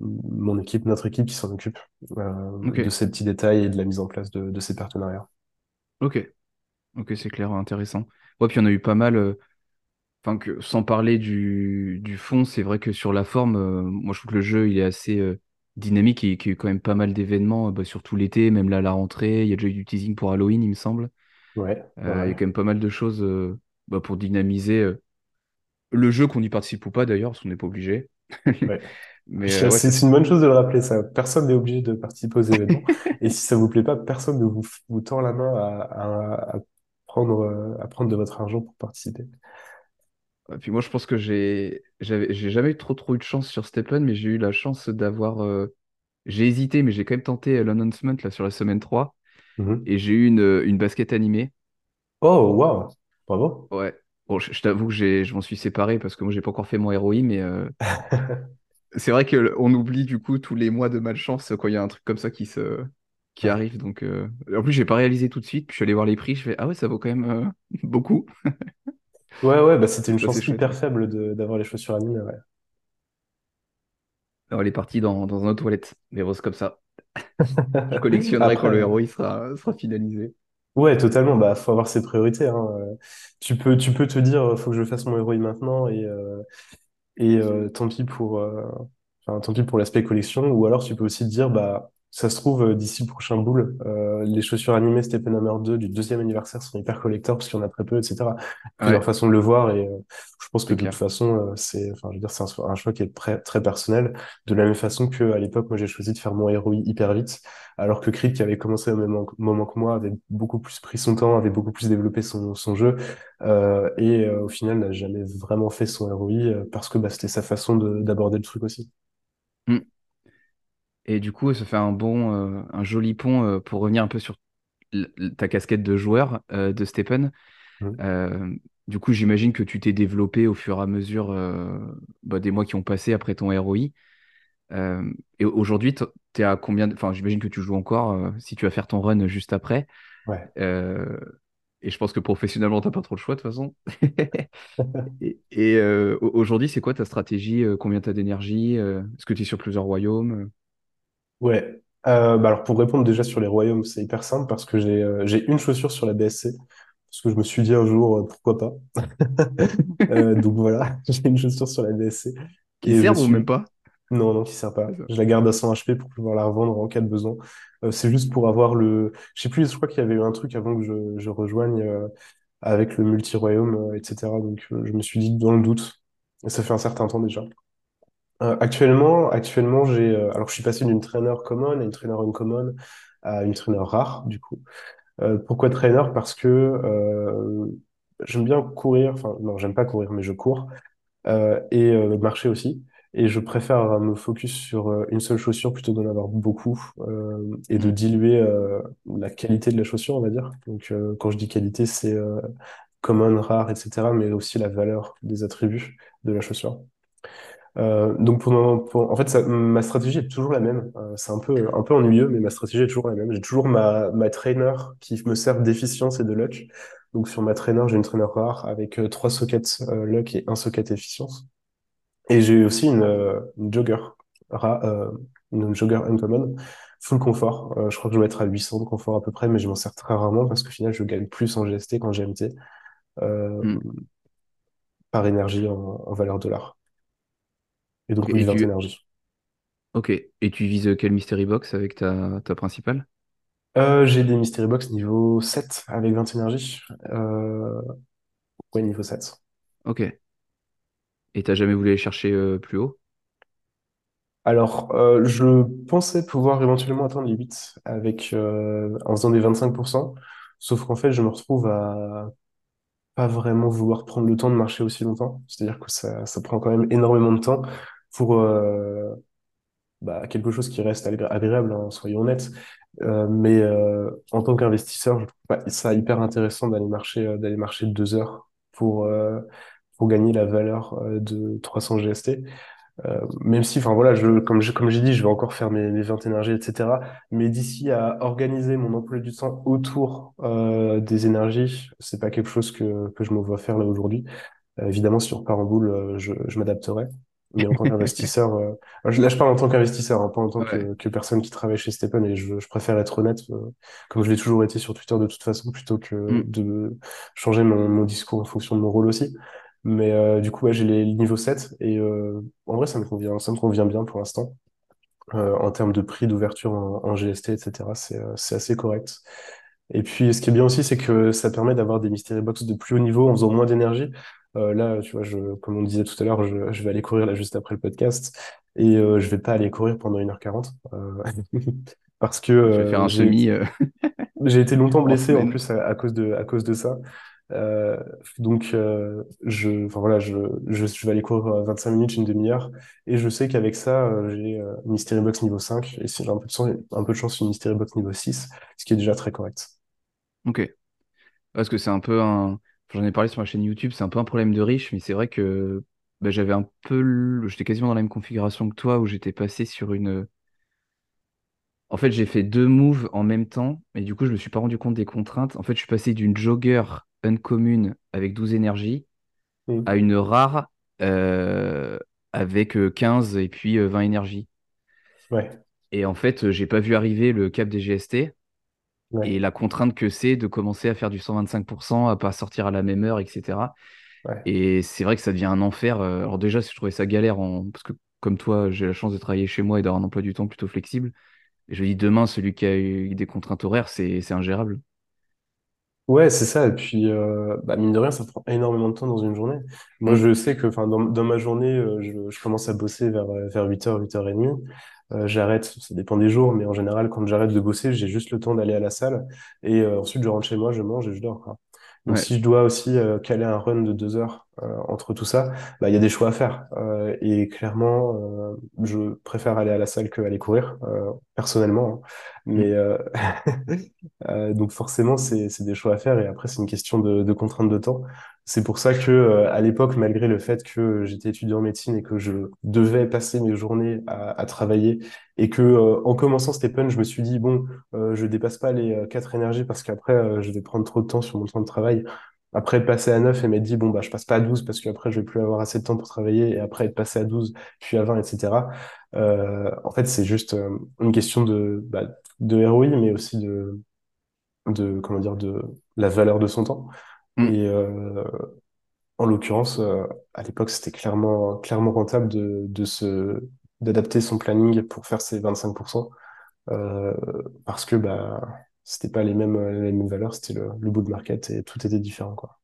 Speaker 2: mon équipe, notre équipe qui s'en occupe euh, de ces petits détails et de la mise en place de, de ces partenariats.
Speaker 1: ok, ok, c'est clair, intéressant. Ouais, puis en a eu pas mal. euh, Enfin, que, sans parler du, du fond, c'est vrai que sur la forme, euh, moi je trouve que le jeu il est assez euh, dynamique et qu'il y a eu quand même pas mal d'événements, euh, bah, surtout l'été, même là à la rentrée. Il y a déjà eu du teasing pour Halloween, il me semble.
Speaker 2: Ouais,
Speaker 1: Euh, il y a
Speaker 2: ouais.
Speaker 1: quand même pas mal de choses euh, bah, pour dynamiser euh, le jeu, qu'on y participe ou pas d'ailleurs, parce qu'on n'est pas obligé.
Speaker 2: ouais. *laughs*
Speaker 1: Mais
Speaker 2: Je-
Speaker 1: ouais,
Speaker 2: C'est une bonne chose de le rappeler, ça. Personne n'est obligé de participer aux *laughs* événements. Et si ça vous plaît pas, personne ne vous, vous tend la main à, à, à prendre, euh, à prendre de votre argent pour participer.
Speaker 1: Et puis moi, je pense que j'ai jamais eu trop trop eu de chance sur Stephen, mais j'ai eu la chance d'avoir euh, j'ai hésité, mais j'ai quand même tenté euh, l'announcement là sur la semaine 3
Speaker 2: Mhm.
Speaker 1: et j'ai eu une, euh, une basket animée.
Speaker 2: Oh, waouh! Bravo!
Speaker 1: Ouais. Bon, je, je t'avoue que j'ai je m'en suis séparé parce que moi j'ai pas encore fait mon ROI, mais euh, *laughs* c'est vrai que on oublie du coup tous les mois de malchance quand il y a un truc comme ça qui se qui arrive. Donc euh, en plus j'ai pas réalisé tout de suite, puis je suis allé voir les prix, je fais ah ouais ça vaut quand même euh, *laughs* beaucoup.
Speaker 2: ouais, ouais, bah, c'était une *laughs*
Speaker 1: Ça c'est
Speaker 2: chance
Speaker 1: chouette.
Speaker 2: hyper faible de, d'avoir les chaussures animées, ouais.
Speaker 1: Alors, elle est partie dans, dans un autre toilette, mais bon, c'est comme ça. *laughs* Je collectionnerai quand le
Speaker 2: euh,
Speaker 1: héros il sera, sera finalisé.
Speaker 2: ouais, totalement, bah, faut avoir ses priorités, hein. Euh, Tu peux, tu peux te dire, euh, faut que je fasse mon héroïne maintenant et, euh, Et euh, tant pis pour, euh, enfin, tant pis pour l'aspect collection. Ou alors tu peux aussi te dire, bah, ça se trouve, euh, d'ici le prochain boule, euh, les chaussures animées Steppenhammer 2 du deuxième anniversaire sont hyper collector parce qu'il y en a très peu, etc. Plusieurs
Speaker 1: Ouais,
Speaker 2: façons de le voir et euh, je pense que de toute façon, euh, c'est, enfin, je veux dire, c'est un, choix un choix qui est très, très personnel. De la même façon que à l'époque, moi, j'ai choisi de faire mon ROI hyper vite, alors que Creed, qui avait commencé au même moment que moi, avait beaucoup plus pris son temps, avait beaucoup plus développé son, son jeu. Euh, et euh, au final n'a jamais vraiment fait son ROI euh, parce que bah, c'était sa façon de- d'aborder le truc aussi.
Speaker 1: Mm. Et du coup, ça fait un bon, euh, un joli pont euh, pour revenir un peu sur ta casquette de joueur euh, de Stephen. Du coup, j'imagine que tu t'es développé au fur et à mesure bah, des mois qui ont passé après ton ROI. Euh, et aujourd'hui, t- t'es à combien de- Enfin, j'imagine que tu joues encore euh, si tu vas faire ton run juste après.
Speaker 2: Ouais.
Speaker 1: Euh, et je pense que professionnellement, t'as pas trop le choix de toute façon. *laughs* Et, et, au- aujourd'hui, c'est quoi ta stratégie? Combien t'as d'énergie? euh, Est-ce que tu es sur plusieurs royaumes?
Speaker 2: Ouais. Euh, bah alors pour répondre déjà sur les royaumes, c'est hyper simple parce que j'ai euh, j'ai une chaussure sur la BSC parce que je me suis dit un jour euh, pourquoi pas. *laughs* Euh, donc voilà, *laughs* j'ai une chaussure sur la BSC
Speaker 1: Qui
Speaker 2: et je me
Speaker 1: servent ou même pas?
Speaker 2: non non qui sert
Speaker 1: C'est
Speaker 2: pas.
Speaker 1: ça.
Speaker 2: Je la garde à 100 HP pour pouvoir la revendre en cas de besoin. Euh, c'est juste pour avoir le je sais plus je crois qu'il y avait eu un truc avant que je, je rejoigne euh, avec le multi-royaume, euh, etc. Donc, euh, je me suis dit dans le doute, et ça fait un certain temps déjà. Euh, actuellement, actuellement, j'ai, euh, alors je suis passé d'une trainer common à une trainer uncommon à une trainer rare, du coup. Euh, pourquoi trainer? Parce que euh, j'aime bien courir, enfin non, j'aime pas courir, mais je cours euh, et euh, marcher aussi. Et je préfère me focus sur une seule chaussure plutôt que d'en avoir beaucoup euh, et de
Speaker 1: Mm.
Speaker 2: diluer euh, la qualité de la chaussure, on va dire. Donc, euh, quand je dis qualité, c'est euh, common, rare, etc., mais aussi la valeur des attributs de la chaussure. Euh, donc pour, pour- en fait, ça- ma stratégie est toujours la même. Euh, c'est un peu, un peu ennuyeux, mais ma stratégie est toujours la même. J'ai toujours ma, ma trainer qui me sert d'efficience et de luck. Donc sur ma trainer, j'ai une trainer rare avec euh, trois sockets euh, luck et un socket efficience. Et j'ai aussi une, euh, une jogger ra- euh, une jogger uncommon full confort. Euh, je crois que je vais être à 800 de confort à peu près, mais je m'en sers très rarement parce qu'au final, je gagne plus en GST qu'en GMT euh,
Speaker 1: Mm.
Speaker 2: par énergie en, en valeur dollar. Et donc oui,
Speaker 1: et
Speaker 2: 20
Speaker 1: tu, ok. Et tu vises quel mystery box avec ta, ta principale?
Speaker 2: Euh, j'ai des Mystery Box niveau 7 avec 20 énergie. Euh, ouais, niveau 7.
Speaker 1: Ok. Et t'as jamais voulu aller chercher euh, plus haut?
Speaker 2: Alors, euh, je pensais pouvoir éventuellement atteindre les 8 avec, euh, en faisant des 25%. Sauf qu'en fait, je me retrouve à pas vraiment vouloir prendre le temps de marcher aussi longtemps. C'est-à-dire que ça, ça prend quand même énormément de temps pour euh, bah, quelque chose qui reste agré- agréable, hein, soyons honnêtes. Euh, mais euh, en tant qu'investisseur, je trouve pas ça hyper intéressant d'aller marcher, d'aller marcher deux heures pour, pour gagner la valeur de 300 GST. Même si, enfin voilà, comme j'ai dit, je vais encore faire mes, mes 20 énergies, etc. Mais d'ici à organiser mon emploi du temps autour des énergies, c'est pas quelque chose que, que je me vois faire là aujourd'hui. Évidemment, boule, euh, je, je m'adapterai. Mais en tant qu'investisseur, euh, là je parle en tant qu'investisseur, hein, pas en tant
Speaker 1: Ouais.
Speaker 2: que, que personne qui travaille chez Stephen, et je, je préfère être honnête, euh, comme je l'ai toujours été sur Twitter de toute façon, plutôt que
Speaker 1: Mm.
Speaker 2: de changer mon, mon discours en fonction de mon rôle aussi. Mais euh, du coup, ouais, j'ai les niveaux 7 et en vrai, ça me convient, ça me convient bien pour l'instant. En termes de prix d'ouverture en, en GST, etc., c'est c'est assez correct. Et puis, ce qui est bien aussi, c'est que ça permet d'avoir des mystery box de plus haut niveau en faisant moins d'énergie. Euh, là, tu vois, je, comme on disait tout à l'heure, je, je vais aller courir là juste après le podcast et euh, je vais pas aller courir pendant 1h40 euh, *laughs* parce que
Speaker 1: Tu vas faire
Speaker 2: euh,
Speaker 1: un
Speaker 2: j'ai
Speaker 1: semi euh,
Speaker 2: j'ai été longtemps *laughs* blessé en plus à, à cause de à cause de ça. Euh, donc euh, je enfin voilà, je, je je vais aller courir euh, 25 minutes, une demi-heure et je sais qu'avec ça, euh, j'ai euh, une mystery box niveau 5 et si j'ai un peu de chance, un peu de chance, une mystery box niveau 6, ce qui est déjà très correct.
Speaker 1: Ok. Parce que c'est un peu un. J'en ai parlé sur ma chaîne YouTube, c'est un peu un problème de riche, mais c'est vrai que bah, j'avais un peu. le- J'étais quasiment dans la même configuration que toi, où j'étais passé sur une. En fait, j'ai fait deux moves en même temps, et du coup, je me suis pas rendu compte des contraintes. En fait, je suis passé d'une jogger uncommune avec 12 énergies
Speaker 2: Mm.
Speaker 1: à une rare euh, avec euh, 15 et puis euh, 20 énergies.
Speaker 2: Ouais.
Speaker 1: Et en fait, euh, j'ai pas vu arriver le cap des GST et la contrainte que c'est de commencer à faire du 125%, à pas sortir à la même heure, etc.
Speaker 2: ouais.
Speaker 1: Et c'est vrai que ça devient un enfer. Euh, Alors déjà, je trouvais ça galère en... parce que comme toi, j'ai la chance de travailler chez moi et d'avoir un emploi du temps plutôt flexible. Et je me dis demain, celui qui a eu des contraintes horaires, c'est c'est ingérable.
Speaker 2: Ouais, c'est ça. Et puis, euh, bah, mine de rien, ça prend énormément de temps dans une journée. Moi,
Speaker 1: Mm.
Speaker 2: je sais que, enfin, dans, dans ma journée, euh, je, je commence à bosser vers, vers 8h, 8h30. Euh, j'arrête, ça dépend des jours, mais en général, quand j'arrête de bosser, j'ai juste le temps d'aller à la salle. Et euh, ensuite, je rentre chez moi, je mange et je dors, quoi. Donc,
Speaker 1: Ouais.
Speaker 2: si je dois aussi euh, caler un run de deux heures euh, entre tout ça, bah, il y a des choix à faire. Euh, et clairement, euh, je préfère aller à la salle que aller courir, euh, personnellement. hein.
Speaker 1: Mm.
Speaker 2: Mais, *laughs* donc forcément, c'est c'est des choix à faire et après c'est une question de, de contrainte de temps. C'est pour ça que euh, à l'époque, malgré le fait que j'étais étudiant en médecine et que je devais passer mes journées à, travailler et que euh, en commençant Stephen, je me suis dit bon, euh, je dépasse pas les euh, quatre énergies parce qu'après euh, je vais prendre trop de temps sur mon temps de travail. Après être passé à 9 et m'être dit bon bah je passe pas à 12 parce qu'après je vais plus avoir assez de temps pour travailler et après être passé à 12 puis à 20 etc. En fait c'est juste une question de bah, de ROI mais aussi de de comment dire de la valeur de son temps.
Speaker 1: Mm.
Speaker 2: Et euh, en l'occurrence, euh, à l'époque, c'était clairement clairement rentable de, de se d'adapter son planning pour faire ses 25%, euh, parce que bah c'était pas les mêmes les mêmes valeurs, c'était le, le bout de market et tout était différent quoi.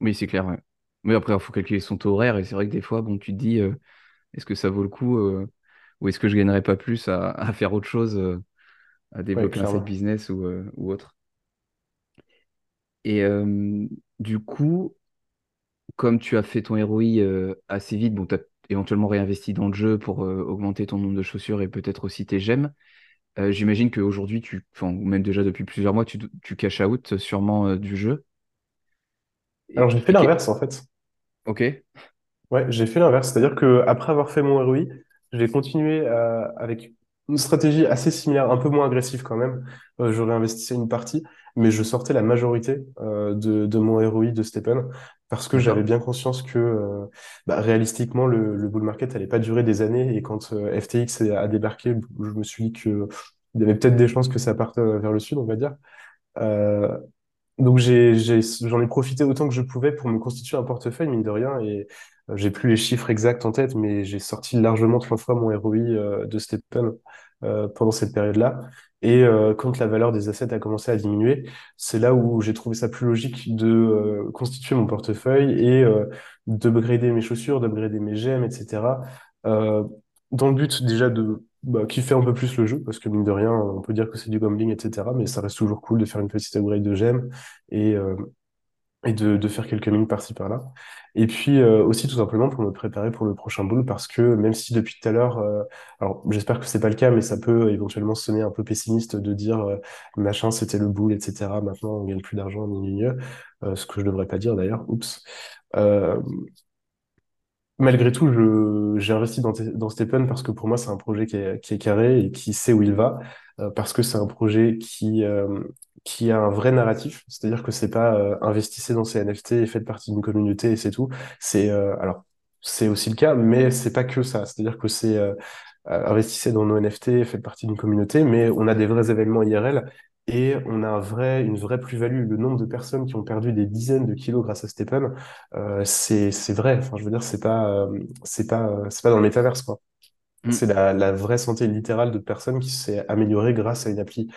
Speaker 1: Oui, c'est clair. Ouais. Mais après, il faut calculer son taux horaire et c'est vrai que des fois, bon, tu te dis, euh, est-ce que ça vaut le coup euh, ou est-ce que je gagnerais pas plus à, à faire autre chose, euh, à
Speaker 2: Ouais,
Speaker 1: développer un side
Speaker 2: clairement.
Speaker 1: business ou, ou autre? Et euh, du coup, comme tu as fait ton ROI euh, assez vite, bon, t'as- éventuellement réinvesti dans le jeu pour augmenter ton nombre de chaussures et peut-être aussi tes gemmes. J'imagine qu'aujourd'hui, tu, ou même déjà depuis plusieurs mois, tu, tu cash out sûrement du jeu.
Speaker 2: Alors j'ai fait l'inverse en fait.
Speaker 1: Ok.
Speaker 2: Ouais, j'ai fait l'inverse. C'est-à-dire que après avoir fait mon ROI, j'ai continué euh, avec une stratégie assez similaire, un peu moins agressive quand même. Euh, je réinvestissais une partie, mais je sortais la majorité euh, de, de mon ROI de Stephen parce que j'avais bien conscience que euh, bah, réalistiquement le, le bull market allait pas durer des années et quand euh, FTX a débarqué, je me suis dit que il y avait peut-être des chances que ça parte euh, vers le sud, on va dire. Euh, donc j'ai, j'ai, j'en ai profité autant que je pouvais pour me constituer un portefeuille, mine de rien, et j'ai plus les chiffres exacts en tête, mais j'ai sorti largement trois fois mon ROI euh, de Stephen euh, pendant cette période-là. Et euh, quand la valeur des assets a commencé à diminuer, c'est là où j'ai trouvé ça plus logique de constituer mon portefeuille et d'upgrader mes chaussures, d'upgrader mes gemmes, etc. dans le but déjà de bah, kiffer un peu plus le jeu, parce que mine de rien, on peut dire que c'est du gambling, etc. Mais ça reste toujours cool de faire une petite upgrade de gemmes et, et de, de faire quelques mines par-ci par-là. Et puis euh, aussi tout simplement pour me préparer pour le prochain boule parce que même si depuis tout à l'heure, euh, alors j'espère que c'est pas le cas, mais ça peut éventuellement sonner un peu pessimiste de dire euh, machin c'était le boule, etc. Maintenant on gagne plus d'argent ni ni mieux, ce que je devrais pas dire d'ailleurs. Oups. Malgré tout, j'ai investi dans, dans Stephen parce que pour moi, c'est un projet qui est, carré et qui sait où il va, parce que c'est un projet qui, qui a un vrai narratif, c'est-à-dire que c'est pas euh, investissez dans ces NFT et faites partie d'une communauté et c'est tout. C'est euh, alors c'est aussi le cas, mais c'est pas que ça. C'est-à-dire que c'est euh, euh investissez dans nos NFT, faites partie d'une communauté, mais on a des vrais événements IRL et on a un vrai, une vraie plus-value. Le nombre de personnes qui ont perdu des dizaines de kilos grâce à Stephen, euh, c'est vrai. Enfin, je veux dire, c'est pas c'est pas c'est pas dans le métaverse quoi. Mm. C'est la, la vraie santé littérale de personnes qui s'est améliorée grâce à une appli.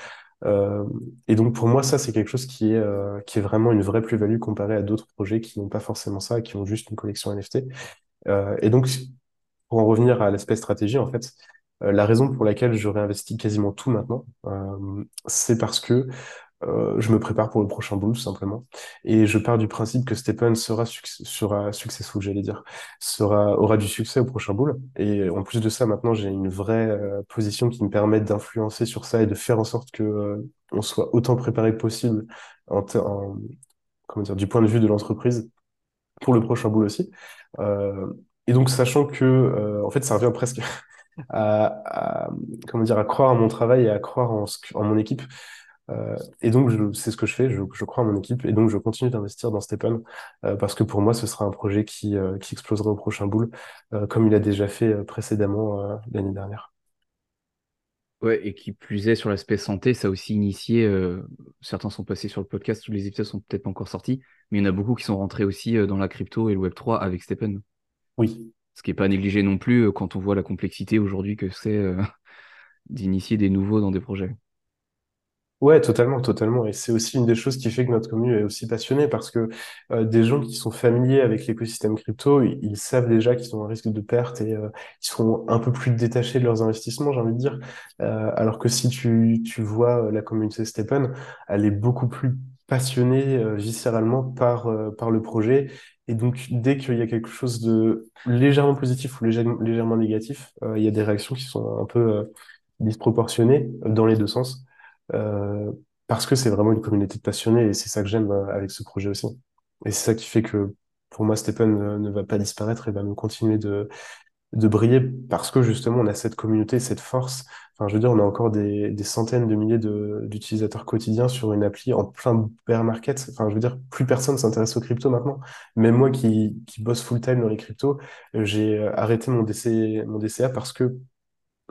Speaker 2: Euh, et donc pour moi, ça, c'est quelque chose qui est, euh, qui est vraiment une vraie plus-value comparé à d'autres projets qui n'ont pas forcément ça, qui ont juste une collection NFT. Euh, et donc, pour en revenir à l'aspect stratégie, en fait, euh, la raison pour laquelle je réinvestis quasiment tout maintenant, euh, c'est parce que euh, je me prépare pour le prochain boom, tout simplement. Et je pars du principe que Stephen sera, sera successful, j'allais dire, sera, aura du succès au prochain boule. Et en plus de ça, maintenant, j'ai une vraie euh, position qui me permet d'influencer sur ça et de faire en sorte que euh, on soit autant préparé que possible en, en, comment dire, du point de vue de l'entreprise pour le prochain boule aussi. et donc, sachant que, en fait, ça revient presque à, à, comment dire, à croire en mon travail et à croire en, en mon équipe. Euh, et donc, c'est ce que je fais, je, je, crois en mon équipe, et donc je continue d'investir dans Stephen, euh, parce que pour moi, ce sera un projet qui, euh, qui exploserait au prochain boule, euh, comme il a déjà fait précédemment l'année dernière.
Speaker 1: Ouais, et qui plus est sur l'aspect santé, ça a aussi initié, certains sont passés sur le podcast, tous les épisodes sont peut-être pas encore sortis, mais il y en a beaucoup qui sont rentrés aussi dans la crypto et le Web3 avec Stephen.
Speaker 2: Oui.
Speaker 1: Ce qui n'est pas négligé non plus quand on voit la complexité aujourd'hui que c'est *laughs* d'initier des nouveaux dans des projets.
Speaker 2: Ouais, totalement, totalement. Et c'est aussi une des choses qui fait que notre commune est aussi passionnée parce que euh, des gens qui sont familiers avec l'écosystème crypto, ils, savent déjà qu'ils ont un risque de perte et euh, ils seront un peu plus détachés de leurs investissements, j'ai envie de dire. Euh, alors que si tu, tu vois euh, la communauté Stephen, elle est beaucoup plus passionnée euh, viscéralement par, par le projet. Et donc, dès qu'il y a quelque chose de légèrement positif ou légèrement négatif, il y a des réactions qui sont un peu disproportionnées dans les deux sens. Euh, parce que c'est vraiment une communauté de passionnés et c'est ça que j'aime euh, avec ce projet aussi. Et c'est ça qui fait que pour moi, Stephen ne, ne, va pas disparaître et va nous continuer de, de briller parce que justement on a cette communauté, cette force. Enfin, je veux dire, on a encore des, des centaines de milliers d'utilisateurs quotidiens sur une appli en plein bear market. Enfin, je veux dire, plus personne s'intéresse aux cryptos maintenant. Même moi qui, qui bosse full time dans les cryptos, euh, j'ai arrêté mon, DC, mon DCA parce que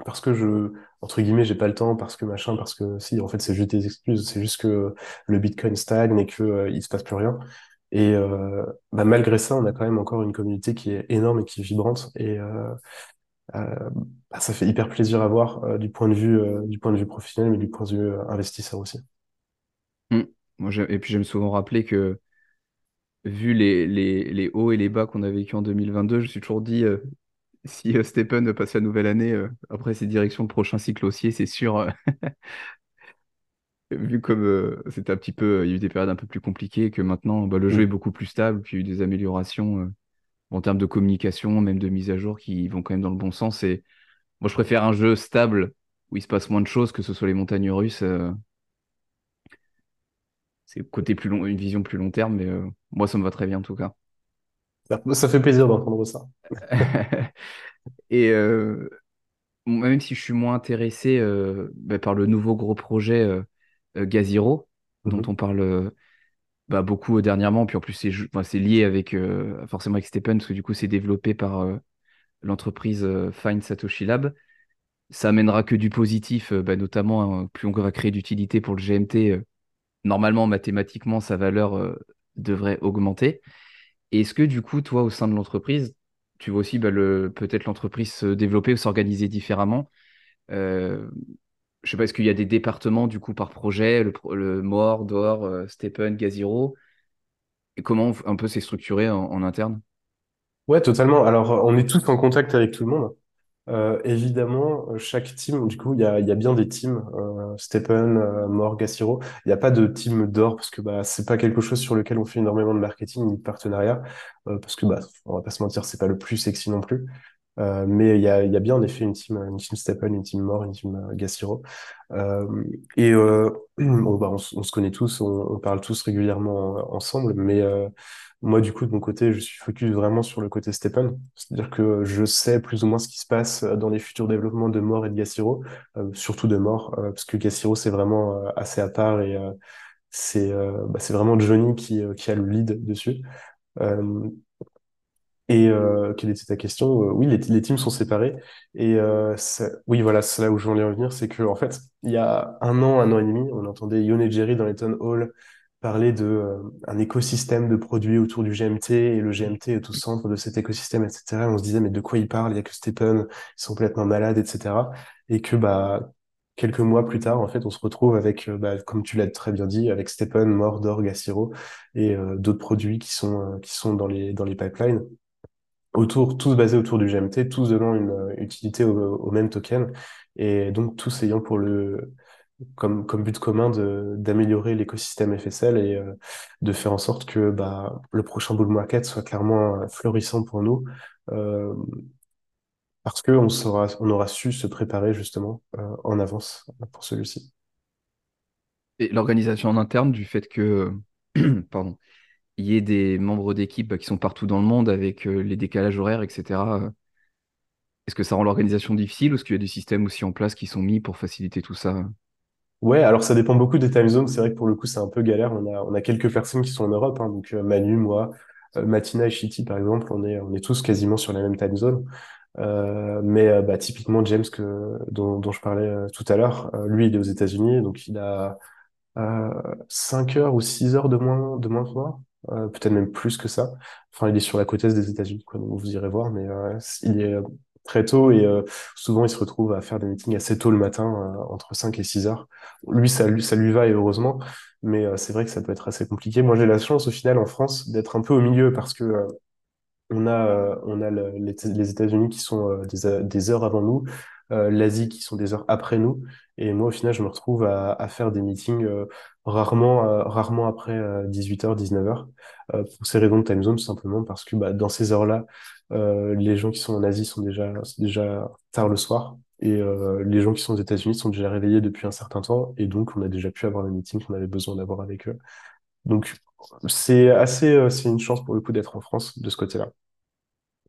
Speaker 2: parce que je, entre guillemets, j'ai pas le temps, parce que machin, parce que si, en fait, c'est juste des excuses, c'est juste que le Bitcoin stagne et que euh, se passe plus rien. Et euh, bah, malgré ça, on a quand même encore une communauté qui est énorme et qui est vibrante. Et euh, euh bah, ça fait hyper plaisir à voir du point de vue du point de vue professionnel, mais du point de vue investisseur aussi.
Speaker 1: Mmh. Moi, et puis j'aime souvent rappeler que vu les, les, les hauts et les bas qu'on a vécu en 2022, je me suis toujours dit si Stephen passe la nouvelle année après ses directions, le prochain cycle haussier, c'est sûr. *laughs* Euh, vu comme c'était un petit peu, il y a eu des périodes un peu plus compliquées, que maintenant bah, le jeu est
Speaker 2: Mm.
Speaker 1: beaucoup plus stable, puis il y a eu des améliorations en termes de communication, même de mise à jour, qui vont quand même dans le bon sens. Et moi, je préfère un jeu stable où il se passe moins de choses, que ce soit les montagnes russes. Euh, c'est côté plus long, une vision plus long terme, mais euh, moi, ça me va très bien en tout cas.
Speaker 2: Ça, fait plaisir d'entendre ça. *laughs*
Speaker 1: Et euh, même si je suis moins intéressé bah, par le nouveau gros projet Gaziro, dont
Speaker 2: Mhm.
Speaker 1: on parle bah, beaucoup dernièrement, puis en plus c'est enfin, lié avec forcément avec Stephen, parce que du coup c'est développé par l'entreprise Fine Satoshi Lab. Ça amènera que du positif, bah, notamment hein, plus on va créer d'utilité pour le GMT, normalement mathématiquement sa valeur devrait augmenter. Est-ce que du coup, toi, au sein de l'entreprise, tu vois aussi bah, le, peut-être l'entreprise se développer ou s'organiser différemment euh, Je sais pas, est-ce qu'il y a des départements du coup par projet, le, le MOR, DOR, euh, Stepen, Gaziro? Et comment un peu c'est structuré en, interne?
Speaker 2: Ouais, totalement. Alors, euh, on est tous en contact avec tout le monde. Euh, évidemment, euh, chaque team, du coup, il y a, y a bien des teams, euh, Stepen, euh, Morg, Assiro. Il n'y a pas de team d'or parce que bah, c'est pas quelque chose sur lequel on fait énormément de marketing ni de partenariat, parce que bah, on va pas se mentir, c'est pas le plus sexy non plus. Euh, mais il y a, y a bien en effet une team, une team Stepen, une team More, une team euh, Gassiro. Euh, et euh, *clears throat* bon, bah, on, se connaît tous, on, on parle tous régulièrement euh, ensemble, mais moi du coup de mon côté, je suis focus vraiment sur le côté Stepen, c'est-à-dire que je sais plus ou moins ce qui se passe dans les futurs développements de More et de Gassiro, surtout de euh, parce que Gassiro c'est vraiment assez à part et c'est bah, vraiment Johnny qui, qui a le lead dessus. Euh, et euh, quelle était ta question? Euh, oui, les, teams sont séparés. Et euh, oui, voilà, c'est là où je voulais en venir, c'est que en fait, il y a un an, un an et demi, on entendait Yon et Jerry dans les town hall parler de un écosystème de produits autour du GMT et le GMT est au centre de cet écosystème, etc. Et on se disait, mais de quoi ils parlent? Il y a que Stephen, ils sont complètement malades, etc. Et que bah quelques mois plus tard, en fait, on se retrouve avec, bah, comme tu l'as très bien dit, avec Stephen, Mordor, Gassiro et d'autres produits qui sont qui sont dans les dans les pipelines autour, tous basés autour du GMT, tous donnant une euh, utilité au, même token, et donc tous ayant pour le comme, comme but commun d'améliorer l'écosystème FSL et euh, de faire en sorte que bah, le prochain bull market soit clairement euh, florissant pour nous, parce que on aura su se préparer justement en avance pour celui-ci.
Speaker 1: Et l'organisation en interne du fait que, *clears throat* pardon, il y des membres d'équipe bah, qui sont partout dans le monde avec euh, les décalages horaires, etc. euh, Est-ce que ça rend l'organisation difficile ou est-ce qu'il y a des systèmes aussi en place qui sont mis pour faciliter tout ça?
Speaker 2: Ouais, alors ça dépend beaucoup des time zones. C'est vrai que pour le coup, c'est un peu galère. On a, on a quelques personnes qui sont en Europe, hein, donc euh, Manu, moi, Matina et Shitty, par exemple, on est, on est tous quasiment sur la même time zone. Mais bah, typiquement, James, que, dont, je parlais tout à l'heure, lui, il est aux États-Unis, donc il a euh, 5 heures ou 6 heures de moins, de moins que moi, euh, peut-être même plus que ça. Enfin, il est sur la côte est des États-Unis, donc vous irez voir, mais euh, il est euh, très tôt et souvent il se retrouve à faire des meetings assez tôt le matin, entre 5 et 6 heures. Lui, ça, lui, va et heureusement, mais c'est vrai que ça peut être assez compliqué. Moi, j'ai la chance au final en France d'être un peu au milieu parce que on a, les, les États-Unis qui sont des, heures avant nous, l'Asie qui sont des heures après nous. Et moi, au final, je me retrouve à, à faire des meetings euh, rarement, euh, rarement après 18h, 19h, euh, pour ces raisons de time zone, tout simplement parce que bah, dans ces heures-là, euh, les gens qui sont en Asie sont déjà, déjà tard le soir. Et euh, les gens qui sont aux États-Unis sont déjà réveillés depuis un certain temps, et donc on a déjà pu avoir les meetings qu'on avait besoin d'avoir avec eux. Donc c'est assez, euh, c'est une chance pour le coup d'être en France de ce côté-là.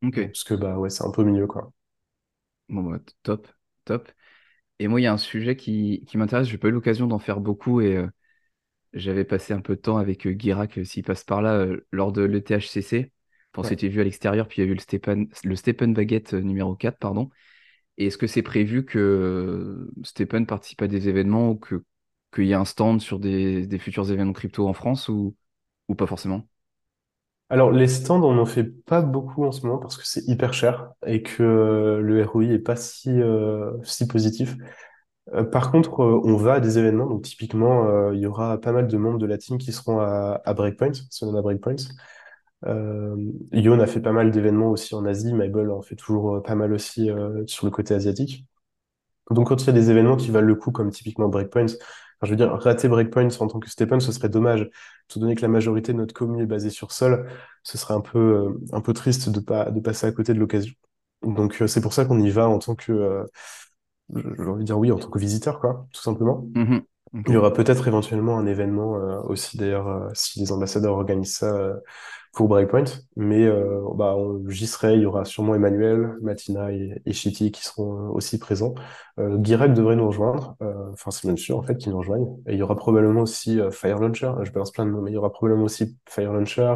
Speaker 1: Ok.
Speaker 2: Parce que bah ouais, c'est un peu mieux quoi.
Speaker 1: Bon, bah, top, top. Et moi, il y a un sujet qui, qui m'intéresse. J'ai pas eu l'occasion d'en faire beaucoup et euh, j'avais passé un peu de temps avec euh, Guirac, euh, s'il passe par là, euh, lors de l'ETHCC. Enfin, on
Speaker 2: Ouais.
Speaker 1: s'était vu à l'extérieur, puis il y a eu le Stephen, le Stephen Baguette euh, numéro 4, pardon. Et est-ce que c'est prévu que Stephen participe à des événements ou que qu'il y ait un stand sur des, des futurs événements crypto en France ou, ou pas forcément?
Speaker 2: Alors les stands, on n'en fait pas beaucoup en ce moment parce que c'est hyper cher et que euh, le ROI est pas si euh, si positif. Euh, par contre, on va à des événements, donc typiquement, il y aura pas mal de membres de la team qui seront à, à Breakpoint, Solana Breakpoint. Euh, Yon a fait pas mal d'événements aussi en Asie, Mabel en fait toujours pas mal aussi sur le côté asiatique. Donc quand il y a des événements qui valent le coup, comme typiquement Breakpoint, je veux dire, rater Breakpoint en tant que Stephen, ce serait dommage. Étant donné que la majorité de notre commune est basée sur Sol, ce serait un peu, euh, un peu triste de pas, de passer à côté de l'occasion. Donc, euh, c'est pour ça qu'on y va en tant que, euh, j'ai envie de dire oui, en tant que visiteur, quoi, tout simplement.
Speaker 1: Mhm.
Speaker 2: Il y
Speaker 1: Ok.
Speaker 2: aura peut-être éventuellement un événement aussi, d'ailleurs, si les ambassadeurs organisent ça pour Breakpoint. Mais euh, bah, j'y serai, il y aura sûrement Emmanuel, Matina et, et Chiti qui seront euh, aussi présents. Euh, Guirec devrait nous rejoindre, euh, enfin c'est même sûr en fait qu'ils nous rejoignent. Et il y aura probablement aussi euh, Fire Launcher, je balance plein de noms, mais il y aura probablement aussi Fire Launcher,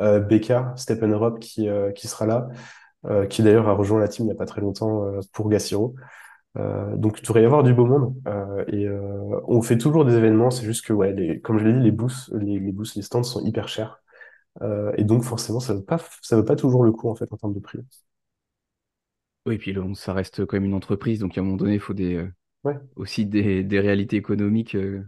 Speaker 2: euh, BK, Step Europe qui, qui sera là, qui d'ailleurs a rejoint la team il n'y a pas très longtemps pour Gassiro. Euh, donc, il devrait y avoir du beau monde. Euh, et euh, on fait toujours des événements. C'est juste que, ouais, les, comme je l'ai dit, les booths, les, les booths, les stands sont hyper chers. Euh, et donc, forcément, ça pas, ça vaut pas toujours le coup, en fait, en termes de prix.
Speaker 1: Oui, puis le- ça reste quand même une entreprise, donc à un moment donné, il faut des, euh,
Speaker 2: Ouais,
Speaker 1: aussi des, des réalités économiques. euh,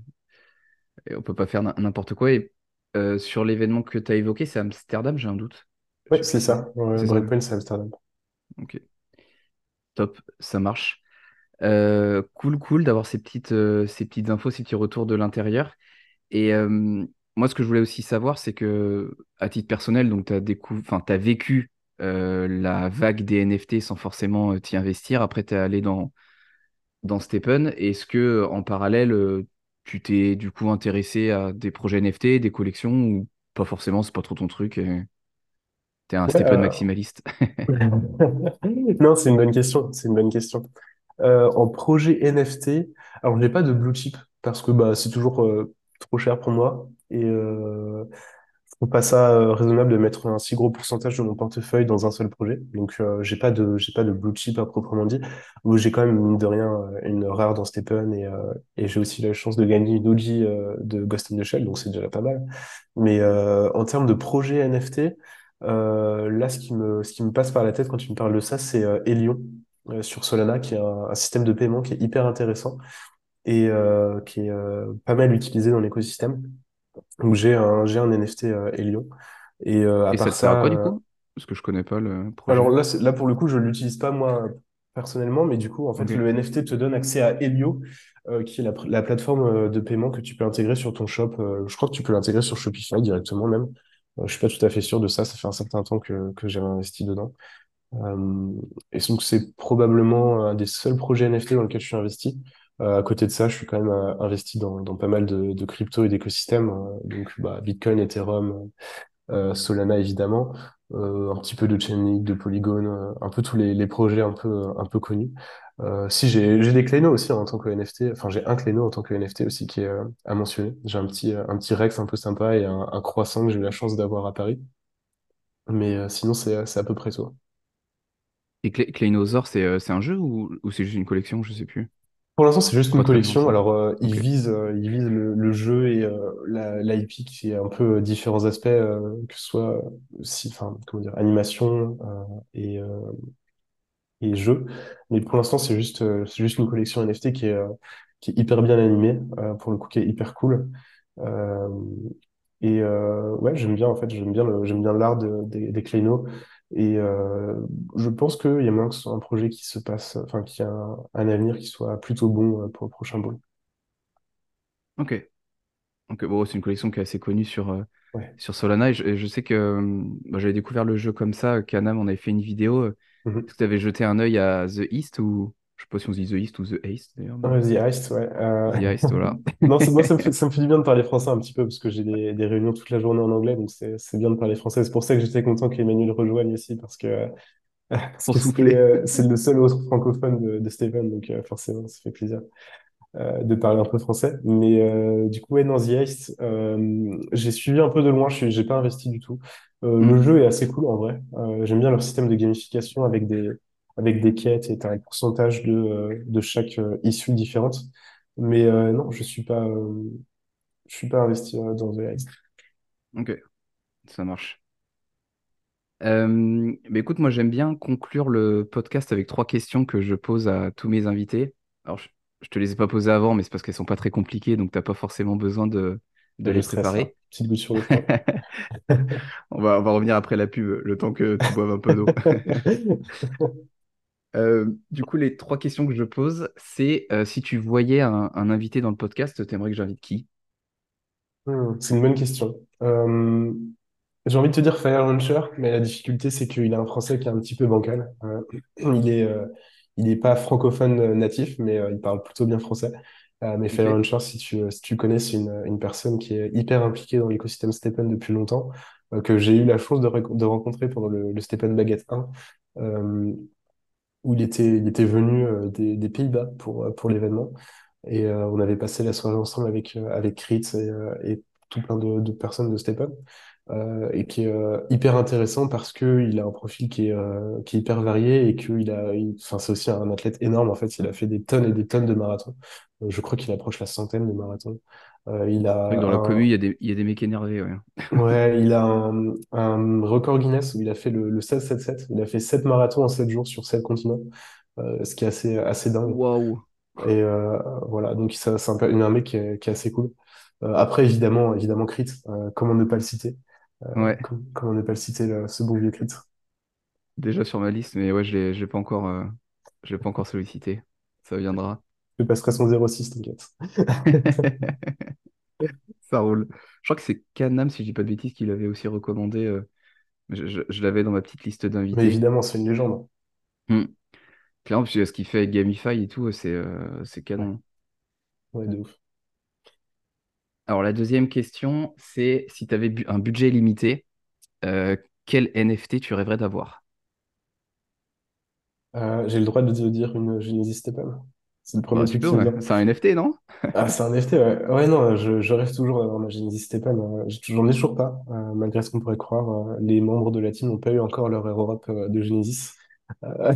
Speaker 1: et on peut pas faire n'im- n'importe quoi. Et euh, sur l'événement que tu as évoqué, c'est Amsterdam, j'ai un doute. Plus
Speaker 2: c'est ça. Breakpoint, c'est Amsterdam.
Speaker 1: Ok, top, ça marche. Cool, cool d'avoir ces petites, ces petites infos, ces petits retours de l'intérieur. Et moi, ce que je voulais aussi savoir, c'est que, à titre personnel, donc tu as enfin, vécu euh, la vague des NFT sans forcément euh, t'y investir. Après, tu es allé dans, dans Stephen. Est-ce que, en parallèle, euh, tu t'es du coup intéressé à des projets NFT, des collections, ou pas forcément, c'est pas trop ton truc, et t'es un
Speaker 2: Ouais,
Speaker 1: Stephen
Speaker 2: euh,
Speaker 1: maximaliste? *laughs*
Speaker 2: Non, c'est une bonne question. C'est une bonne question. Euh, en projet NFT, alors j'ai pas de blue chip parce que bah c'est toujours euh, trop cher pour moi et euh, je trouve pas ça euh, raisonnable de mettre un si gros pourcentage de mon portefeuille dans un seul projet. Donc euh, j'ai pas de j'ai pas de blue chip à proprement dit. Où j'ai quand même mine de rien euh, une rare dans Stephen et euh, et j'ai aussi la chance de gagner une OG de Ghost in the Shell donc c'est déjà pas mal. Mais en termes de projet NFT, là, ce qui me, ce qui me passe par la tête quand tu me parles de ça, c'est euh, sur Solana, qui est un, système de paiement qui est hyper intéressant et qui est pas mal utilisé dans l'écosystème. Donc j'ai un, j'ai un NFT euh, Helion. Et euh, à
Speaker 1: Et ça sert à quoi du
Speaker 2: euh,
Speaker 1: coup? Parce que je connais pas le
Speaker 2: alors
Speaker 1: projet.
Speaker 2: là, c'est- là pour le coup, je l'utilise pas moi personnellement, mais du coup, en fait, le NFT te donne accès à Helio, euh, qui est la, la plateforme euh, de paiement que tu peux intégrer sur ton shop. Euh, je crois que tu peux l'intégrer sur Shopify directement même. Euh, je suis pas tout à fait sûr de ça. Ça fait un certain temps que, que j'ai investi dedans. Euh, et donc, c'est probablement un des seuls projets NFT dans lequel je suis investi. Euh, à côté de ça, je suis quand même euh, investi dans, pas mal de, crypto et d'écosystèmes. euh, donc, bah, Bitcoin, Ethereum, euh, Solana évidemment, un petit peu de Chainlink, de Polygon, un peu tous les, projets un peu, un peu connus. Si j'ai des Cléno aussi hein, en tant que NFT, enfin j'ai un Cléno en tant que NFT aussi qui est à mentionner. J'ai un petit, un petit Rex un peu sympa et un, croissant que j'ai eu la chance d'avoir à Paris. Mais sinon c'est à peu près tout.
Speaker 1: Et Clé- Clénosaure, c'est un jeu ou, ou c'est juste une collection? Je sais plus.
Speaker 2: Pour l'instant, c'est juste
Speaker 1: Pas
Speaker 2: une
Speaker 1: très
Speaker 2: collection.
Speaker 1: avancé.
Speaker 2: Alors, euh, ils
Speaker 1: Ok.
Speaker 2: visent, euh, ils visent le, le jeu et euh, la, l'IP qui est un peu euh, différents aspects, euh, que ce soit enfin, comment dire, animation euh, et, euh, et jeux. Mais pour l'instant, c'est juste, euh, c'est juste une collection NFT qui est, euh, qui est hyper bien animée, euh, pour le coup, qui est hyper cool. Euh, et euh, ouais, j'aime bien, en fait, j'aime bien le, j'aime bien l'art de- des, des Kleino. Et euh, je pense qu'il y a moyen que ce soit un projet qui se passe, enfin, qui a un, un avenir qui soit plutôt bon euh, pour le prochain ball.
Speaker 1: Ok. Ok, bon, c'est une collection qui est assez connue sur, euh,
Speaker 2: Ouais.
Speaker 1: sur Solana. Et je, et je sais que bah, j'avais découvert le jeu comme ça. Canam, on avait fait une vidéo.
Speaker 2: Mhm.
Speaker 1: Est-ce que tu avais jeté un œil à The East ou? Je sais pas si on dit The East ou The East d'ailleurs,
Speaker 2: Ouais, The Heist, ouais. euh,
Speaker 1: The East, voilà. *laughs*
Speaker 2: Non, moi, ça me *laughs* fait, ça me fait du bien de parler français un petit peu, parce que j'ai des, des réunions toute la journée en anglais, donc c'est bien de parler français. C'est pour ça que j'étais content qu'Emmanuel rejoigne aussi, parce que
Speaker 1: souffler.
Speaker 2: euh, c'est le seul autre francophone de, de Stephen, donc euh, forcément, ça fait plaisir euh, de parler un peu français. Mais euh, du coup, ouais, dans The Heist, euh, j'ai suivi un peu de loin, je j'ai pas investi du tout. Euh, le
Speaker 1: Hmm.
Speaker 2: jeu est assez cool en vrai. Euh, j'aime bien leur système de gamification avec des, avec des quêtes et un pourcentage de, de chaque euh, issue différente. Mais euh, non, je suis pas, euh, je suis pas investi dans The.
Speaker 1: Ok, ça marche. Euh, bah écoute, moi j'aime bien conclure le podcast avec trois questions que je pose à tous mes invités. Alors, je, je te les ai pas posées avant, mais c'est parce qu'elles sont pas très compliquées, donc t'as pas forcément besoin de, de les préparer.
Speaker 2: Petite goutte sur le. *laughs*
Speaker 1: On va, on va revenir après la pub, le temps que tu boives un peu d'eau. *laughs* Euh, du coup, les trois questions que je pose, c'est euh, si tu voyais un, un invité dans le podcast, t'aimerais que j'invite qui?
Speaker 2: Hmm, c'est une bonne question. Euh, j'ai envie de te dire Fire Launcher, mais la difficulté, c'est qu'il a un français qui est un petit peu bancal. Euh, *clears throat* il est, euh, il est pas francophone euh, natif, mais euh, il parle plutôt bien français. Euh, mais Fire. Launcher, si tu, si tu connais, c'est une, une personne qui est hyper impliquée dans l'écosystème Stepen depuis longtemps, euh, que j'ai eu la chance de, rencontrer pendant le, le Stepen Baguette 1, euh, où il était, il était venu euh, des, des Pays-Bas pour, euh, pour l'événement. Et euh, on avait passé la soirée ensemble avec, euh, avec Kritz et, et tout plein de, de personnes de Step Up, et qui est hyper intéressant parce que il a un profil qui est, qui est hyper varié et qu'il a, enfin, c'est aussi un athlète énorme. En fait, il a fait des tonnes et des tonnes de marathons. Je crois qu'il approche la centaine de marathons. Euh, il a
Speaker 1: dans la commu,
Speaker 2: un,
Speaker 1: il y a des, il y a des mecs énervés, ouais.
Speaker 2: ouais, *laughs* il a un, un record Guinness où il a fait le, le 16-7-7. Il a fait 7 marathons en 7 jours sur 7 continents, euh, ce qui est assez, assez dingue.
Speaker 1: Waouh.
Speaker 2: Et euh, voilà, donc c'est un, un mec qui est, qui est assez cool. Euh, après, évidemment, évidemment, Crit, euh, comment ne pas le citer? Euh,
Speaker 1: Ouais,
Speaker 2: com- comment ne pas le citer, le- ce bon vieux Crit?
Speaker 1: déjà sur ma liste, mais ouais, je l'ai, je l'ai pas encore, je l'ai pas encore sollicité. Ça viendra.
Speaker 2: Je passerai son 06, t'inquiète. *laughs*
Speaker 1: Ça roule. Je crois que c'est Canam, si je dis pas de bêtises, qui l'avait aussi recommandé. euh, je je- je l'avais dans ma petite liste
Speaker 2: Mais
Speaker 1: d'invités.
Speaker 2: évidemment, c'est une légende.
Speaker 1: Clairement, parce que ce qu'il fait avec Gamify et tout, c'est euh,
Speaker 2: Ouais,
Speaker 1: canon.
Speaker 2: ouais, de ouf.
Speaker 1: Alors, la deuxième question, c'est si tu avais un budget limité, euh, quel NFT tu rêverais d'avoir?
Speaker 2: Euh, j'ai le droit de te dire une Genesis Stephen. C'est le premier
Speaker 1: Bah,
Speaker 2: truc
Speaker 1: ouais. C'est un NFT, non?
Speaker 2: Ah, c'est un NFT, ouais. Ouais, non, je, je rêve toujours d'avoir ma Genesis. Euh, j'ai- J'en ai toujours pas, euh, malgré ce qu'on pourrait croire. euh, les membres de la team n'ont pas eu encore leur Air Europe euh, de Genesis. Euh,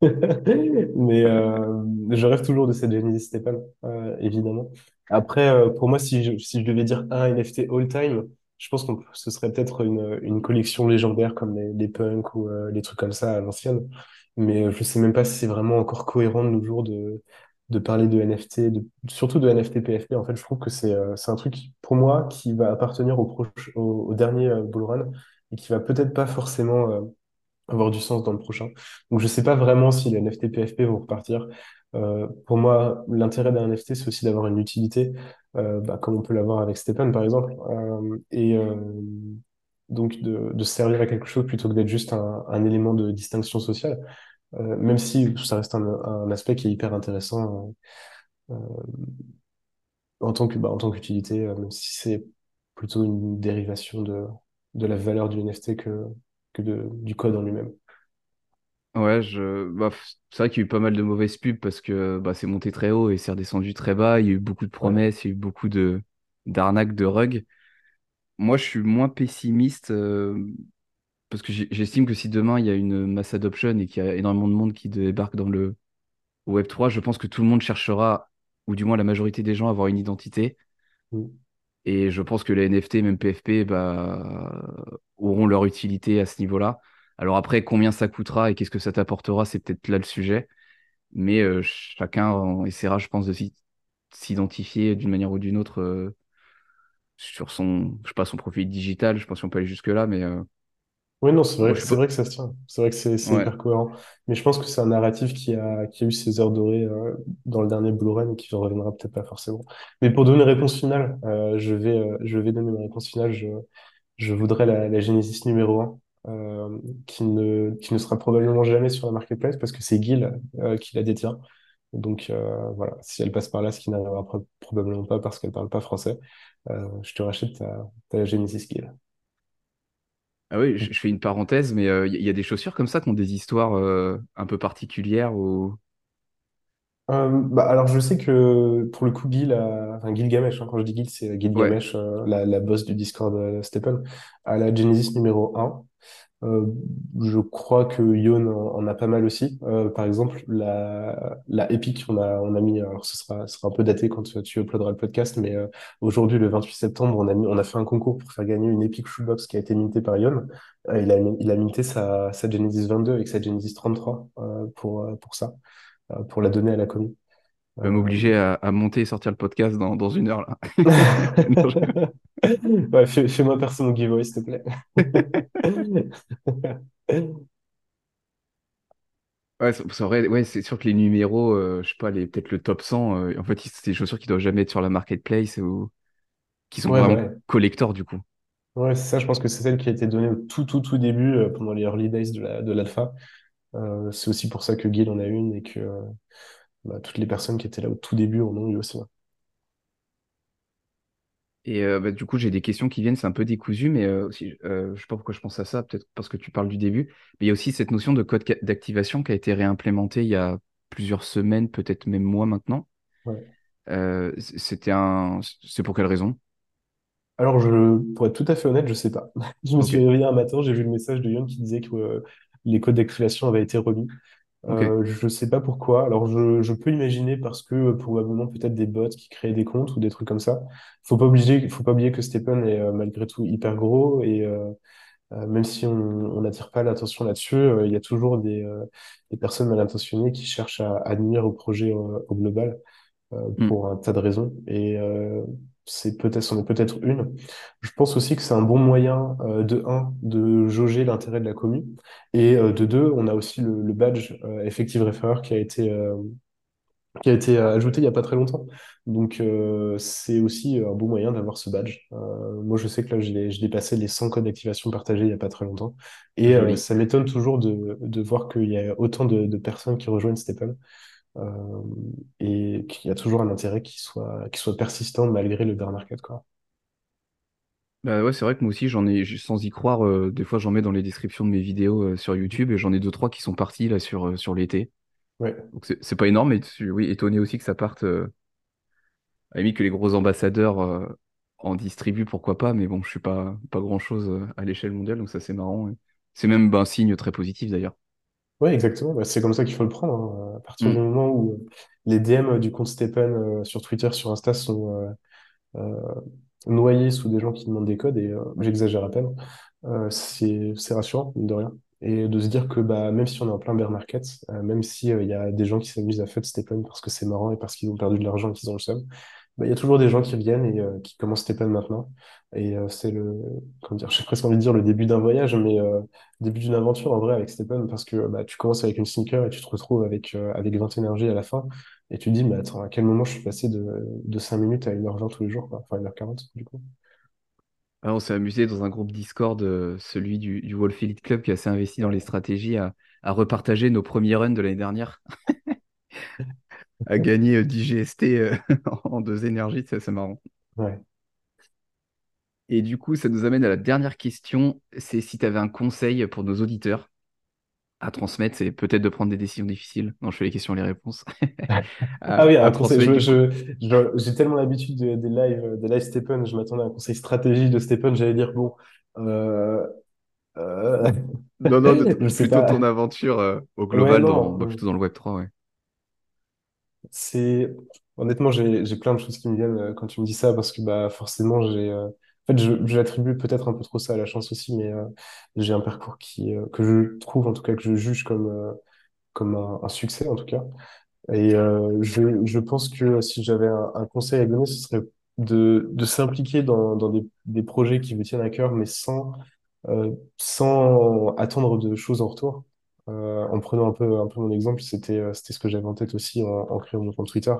Speaker 2: *laughs* Mais euh, je rêve toujours de cette Genesis Stephen, euh, évidemment. Après, euh, pour moi, si je, si je devais dire un NFT all-time, je pense que ce serait peut-être une, une collection légendaire comme les, les punks ou euh, les trucs comme ça à l'ancienne. Mais euh, je sais même pas si c'est vraiment encore cohérent de nos jours de, de parler de NFT, de, surtout de NFT PFP. En fait, je trouve que c'est euh, un truc, pour moi, qui va appartenir au, proche, au, dernier euh, bull run et qui va peut-être pas forcément euh, avoir du sens dans le prochain. Donc, je sais pas vraiment si les NFT PFP vont repartir. Euh, pour moi, l'intérêt d'un NFT, c'est aussi d'avoir une utilité, euh, bah, comme on peut l'avoir avec Stephen, par exemple, euh, et donc de, de servir à quelque chose plutôt que d'être juste un, un élément de distinction sociale, Euh, même si ça reste un, un aspect qui est hyper intéressant euh, en tant que, bah, en tant qu'utilité, euh, même si c'est plutôt une dérivation de, de la valeur du NFT que, que de, du code en lui-même.
Speaker 1: Ouais, je... bah, c'est vrai qu'il y a eu pas mal de mauvaises pubs parce que bah, c'est monté très haut et c'est redescendu très bas. Il y a eu beaucoup de promesses, il y a eu beaucoup de d'arnaques, de rugs. Moi, je suis moins pessimiste euh, parce que j'estime que si demain il y a une mass adoption et qu'il y a énormément de monde qui débarque dans le Web3, je pense que tout le monde cherchera, ou du moins la majorité des gens, à avoir une identité.
Speaker 2: Mm.
Speaker 1: Et je pense que les NFT, même PFP, bah, auront leur utilité à ce niveau-là. Alors après, combien ça coûtera et qu'est-ce que ça t'apportera, c'est peut-être là le sujet. Mais euh, chacun essaiera, je pense, de s'identifier d'une manière ou d'une autre euh, sur son, je sais pas, son profil digital. Je pense qu'on peut aller jusque-là, mais euh,
Speaker 2: Oui, non, c'est vrai, c'est vrai que ça se tient. C'est vrai que c'est c'est
Speaker 1: Ouais.
Speaker 2: hyper cohérent. Mais je pense que c'est un narratif qui a, qui a eu ses heures dorées euh, dans le dernier Blue Run et qui ne reviendra peut-être pas forcément. Mais pour donner une réponse finale, euh, je vais, euh, je vais donner ma réponse finale. Je, je voudrais la, la Genesis numéro un euh, qui ne, qui ne sera probablement jamais sur la marketplace parce que c'est euh, qui la détient. Donc euh, voilà, si elle passe par là, ce qui n'arrivera pro- probablement pas parce qu'elle parle pas français, euh, je te rachète ta, ta Genesis Guil.
Speaker 1: Ah oui, je, je fais une parenthèse, mais il y, y a des chaussures comme ça qui ont des histoires euh, un peu particulières ou?
Speaker 2: Euh, bah, alors je sais que pour le coup Gil a, enfin Gilgamesh, hein, quand je dis Gil c'est
Speaker 1: Ouais.
Speaker 2: Gilgamesh, euh, la, la boss du Discord euh, Stephen, à la Genesis numéro un Euh, je crois que Ion en, en a pas mal aussi. Euh, par exemple, la, la Epic, on a, on a mis, alors ce sera, ce sera un peu daté quand tu, tu uploaderas le podcast, mais euh, aujourd'hui, le 28 septembre, on a mis, on a fait un concours pour faire gagner une Epic Shoebox qui a été mintée par Ion. Euh, il a, il a minté sa, sa Genesis 22 avec sa Genesis 33 euh, pour, pour ça, euh, pour la donner à la commu.
Speaker 1: Tu vas m'obliger à, à monter et sortir le podcast dans, dans une heure là. *laughs* Non, je- *laughs*
Speaker 2: Ouais, fais, fais-moi perso mon giveaway, s'il te plaît. *laughs*
Speaker 1: Ouais, c'est c'est vrai, ouais, c'est sûr que les numéros, euh, je sais pas, les, peut-être le top 100, euh, en fait, c'est des chaussures qui doivent jamais être sur la marketplace ou qui sont
Speaker 2: Ouais,
Speaker 1: vraiment
Speaker 2: voilà.
Speaker 1: collector du coup.
Speaker 2: Ouais, c'est ça, je pense que c'est celle qui a été donnée au tout, tout, tout début, euh, pendant les early days de la, de l'alpha. Euh, c'est aussi pour ça que Guil en a une et que euh, bah, toutes les personnes qui étaient là au tout début en ont eu aussi.
Speaker 1: Et euh, bah, du coup, j'ai des questions qui viennent, c'est un peu décousu, mais euh, aussi, euh, je sais pas pourquoi je pense à ça, peut-être parce que tu parles du début, mais il y a aussi cette notion de code d'activation qui a été réimplémentée il y a plusieurs semaines, peut-être même mois maintenant.
Speaker 2: Ouais.
Speaker 1: C'était un... C'est pour quelle raison?
Speaker 2: Alors, je, pour être tout à fait honnête, je sais pas. *laughs* Je me suis réveillé un matin, j'ai vu le message de Yon qui disait que les codes d'activation avaient été remis. Euh, je sais pas pourquoi. Alors, je, je peux imaginer parce que euh, probablement peut-être des bots qui créaient des comptes ou des trucs comme ça. Faut pas oublier, faut pas oublier que Stephen est euh, malgré tout hyper gros et euh, euh, même si on on n'attire pas l'attention là-dessus, euh, il y a toujours des, euh, des personnes mal intentionnées qui cherchent à, à nuire au projet euh, au global euh,
Speaker 1: Hmm.
Speaker 2: pour un tas de raisons. Et euh, c'est peut-être, c'en est peut-être une. Je pense aussi que c'est un bon moyen, euh, de un, de jauger l'intérêt de la commune, et euh, de deux, on a aussi le, le badge euh, Effective Referrer qui a été, qui a été ajouté il n'y a pas très longtemps. Donc c'est aussi un bon moyen d'avoir ce badge. Moi, je sais que là, j'ai j'ai dépassé les 100 codes d'activation partagés il n'y a pas très longtemps. Et
Speaker 1: Joli.
Speaker 2: ça m'étonne toujours de, de voir qu'il y a autant de, de personnes qui rejoignent Stephen euh, et qu'il y a toujours un intérêt qui soit, qui soit persistant malgré le bear market, quoi.
Speaker 1: Bah ouais, c'est vrai que moi aussi, j'en ai, sans y croire, euh, des fois, j'en mets dans les descriptions de mes vidéos euh, sur YouTube et j'en ai deux, trois qui sont partis là sur, sur l'été.
Speaker 2: Ouais,
Speaker 1: Donc c'est c'est pas énorme, mais tu- oui, étonné aussi que ça parte. À la limite que les gros ambassadeurs en distribuent, pourquoi pas, mais bon, je suis pas, pas grand-chose euh, à l'échelle mondiale, donc ça c'est marrant. C'est même un signe très positif d'ailleurs.
Speaker 2: Ouais, exactement. Bah, c'est comme ça qu'il faut le prendre. hein. À partir du
Speaker 1: Mm.
Speaker 2: moment où euh, les DM du compte Stephen euh, sur Twitter, sur Insta sont euh, euh, noyés sous des gens qui demandent des codes, et euh, j'exagère à peine, euh, c'est, c'est rassurant, mine de rien. Et de se dire que bah, même si on est en plein bear market, euh, même si euh, il y a des gens qui s'amusent à fête Stephen parce que c'est marrant et parce qu'ils ont perdu de l'argent et qu'ils ont le seum, bah, il y a toujours des gens qui reviennent et euh, qui commencent Stephen maintenant. Et euh, c'est le, comment dire, j'ai presque envie de dire le début d'un voyage, mais euh, début d'une aventure en vrai avec Stephen parce que bah, tu commences avec une sneaker et tu te retrouves avec, euh, avec 20 énergies à la fin. Et tu te dis, mais attends, à quel moment je suis passé de, de 5 minutes à une heure vingt tous les jours. Enfin, une heure quarante du coup.
Speaker 1: Ah, on s'est amusé dans un groupe Discord, celui du, du Wolf Elite Club qui est assez investi dans les stratégies, à, à repartager nos premiers runs de l'année dernière, *laughs* à gagner euh, 10 GST euh, *laughs* en deux énergies, c'est assez marrant.
Speaker 2: Ouais.
Speaker 1: Et du coup, ça nous amène à la dernière question, c'est si tu avais un conseil pour nos auditeurs à transmettre, c'est peut-être de prendre des décisions difficiles. Non, je fais les questions et les réponses. *laughs*
Speaker 2: Ah oui, un conseil. j'ai tellement l'habitude de- des lives, euh, des lives Stephen, je m'attendais à un conseil stratégique de Stephen, j'allais dire, bon, euh, euh,
Speaker 1: Non, non, *laughs* de plutôt ton aventure euh, au
Speaker 2: Ouais,
Speaker 1: global, dans, bah, plutôt dans le web trois ouais.
Speaker 2: C'est, honnêtement, j'ai, plein de choses qui me viennent euh, quand tu me dis ça, parce que, bah, forcément, j'ai, euh, en fait, je, j'attribue peut-être un peu trop ça à la chance aussi, mais euh, j'ai un parcours qui, que je trouve, en tout cas, que je juge comme, comme un, succès, en tout cas. Et je, je pense que si j'avais un, conseil à donner, ce serait de, de s'impliquer dans, dans des, des projets qui vous tiennent à cœur, mais sans, sans attendre de choses en retour. Euh, en prenant un peu, mon exemple, c'était, euh, c'était ce que j'avais en tête aussi en, créant mon compte Twitter,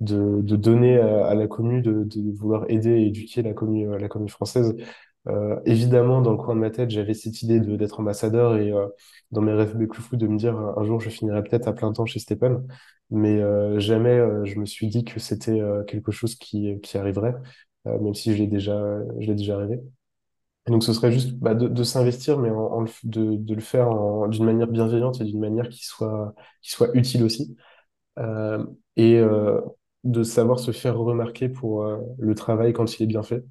Speaker 2: de, donner à, à la commu, de, vouloir aider et éduquer la commu, la commu française euh, évidemment, dans le coin de ma tête, j'avais cette idée d'être ambassadeur et euh, dans mes rêves plus fous de me dire un jour je finirai peut-être à plein temps chez Stephen, mais euh, jamais euh, je me suis dit que c'était euh, quelque chose qui, arriverait, euh, même si je l'ai déjà, je l'ai déjà rêvé. Et donc ce serait juste bah, de, de s'investir, mais en, en de, de le faire d'une manière bienveillante et d'une manière qui soit, qui soit utile aussi, euh, et euh, de savoir se faire remarquer pour euh, le travail quand il est bien fait.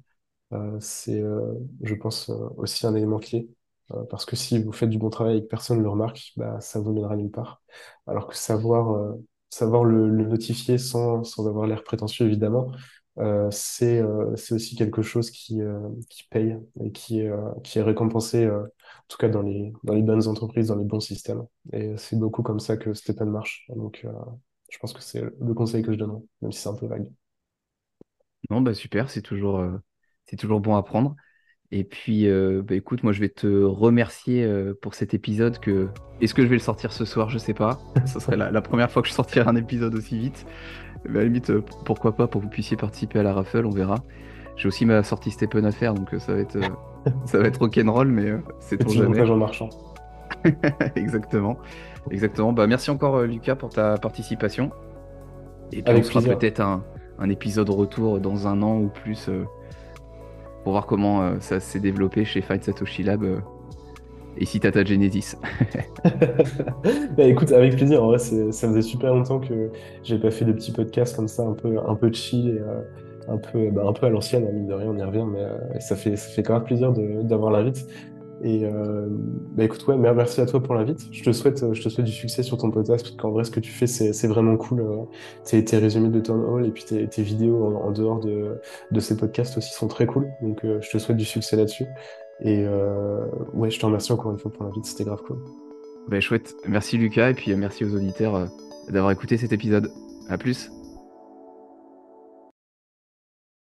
Speaker 2: Euh, c'est, euh, je pense, euh, aussi un élément clé. Parce que si vous faites du bon travail et que personne ne le remarque, bah, ça vous mènera nulle part. Alors que savoir, savoir le, le notifier sans, sans avoir l'air prétentieux, évidemment, euh, c'est euh, c'est aussi quelque chose qui, euh, qui paye et qui, euh, qui est récompensé, en tout cas dans les, dans les bonnes entreprises, dans les bons systèmes. Et c'est beaucoup comme ça que Stephen marche. Donc, je pense que c'est le conseil que je donnerais, même si c'est un peu vague.
Speaker 1: Non, bah super, c'est toujours, c'est toujours bon à prendre. Et puis, bah, écoute, moi je vais te remercier pour cet épisode que... Est-ce que je vais le sortir ce soir? Je sais pas. Ce serait la, première fois que je sortirai un épisode aussi vite. Mais à la limite, euh, pourquoi pas, pour que vous puissiez participer à la raffle, on verra. J'ai aussi ma sortie Stephen à faire, donc ça va être, *laughs* ça va être rock'n'roll, mais c'est pour jamais.
Speaker 2: Jean Marchand. *laughs*
Speaker 1: Exactement. Exactement. Bah, merci encore, Lucas, pour ta participation. Et puis, on fera peut-être un, un, épisode retour dans un an ou plus pour voir comment euh, ça s'est développé chez Fight Satoshi Lab euh, et si t'as ta Genesis. *laughs*
Speaker 2: bah, écoute, avec plaisir. En vrai, ça faisait super longtemps que j'ai pas fait de petits podcasts comme ça, un peu, un peu chill et euh, un, peu, bah, un peu à l'ancienne, hein, mine de rien, on y revient, mais ça, fait, ça fait quand même plaisir d'avoir l'invite. Et euh, bah écoute, ouais, merci à toi pour l'invite. Je te souhaite, je te souhaite du succès sur ton podcast parce qu'en vrai, ce que tu fais, c'est vraiment cool. Euh, tes, tes, résumés de Town Hall et puis tes, vidéos en, dehors de, de, ces podcasts aussi sont très cool. Donc, euh, je te souhaite du succès là-dessus. Et euh, ouais, je te remercie encore une fois pour l'invite. C'était grave cool.
Speaker 1: Bah, chouette. Merci Lucas et puis merci aux auditeurs d'avoir écouté cet épisode. À plus.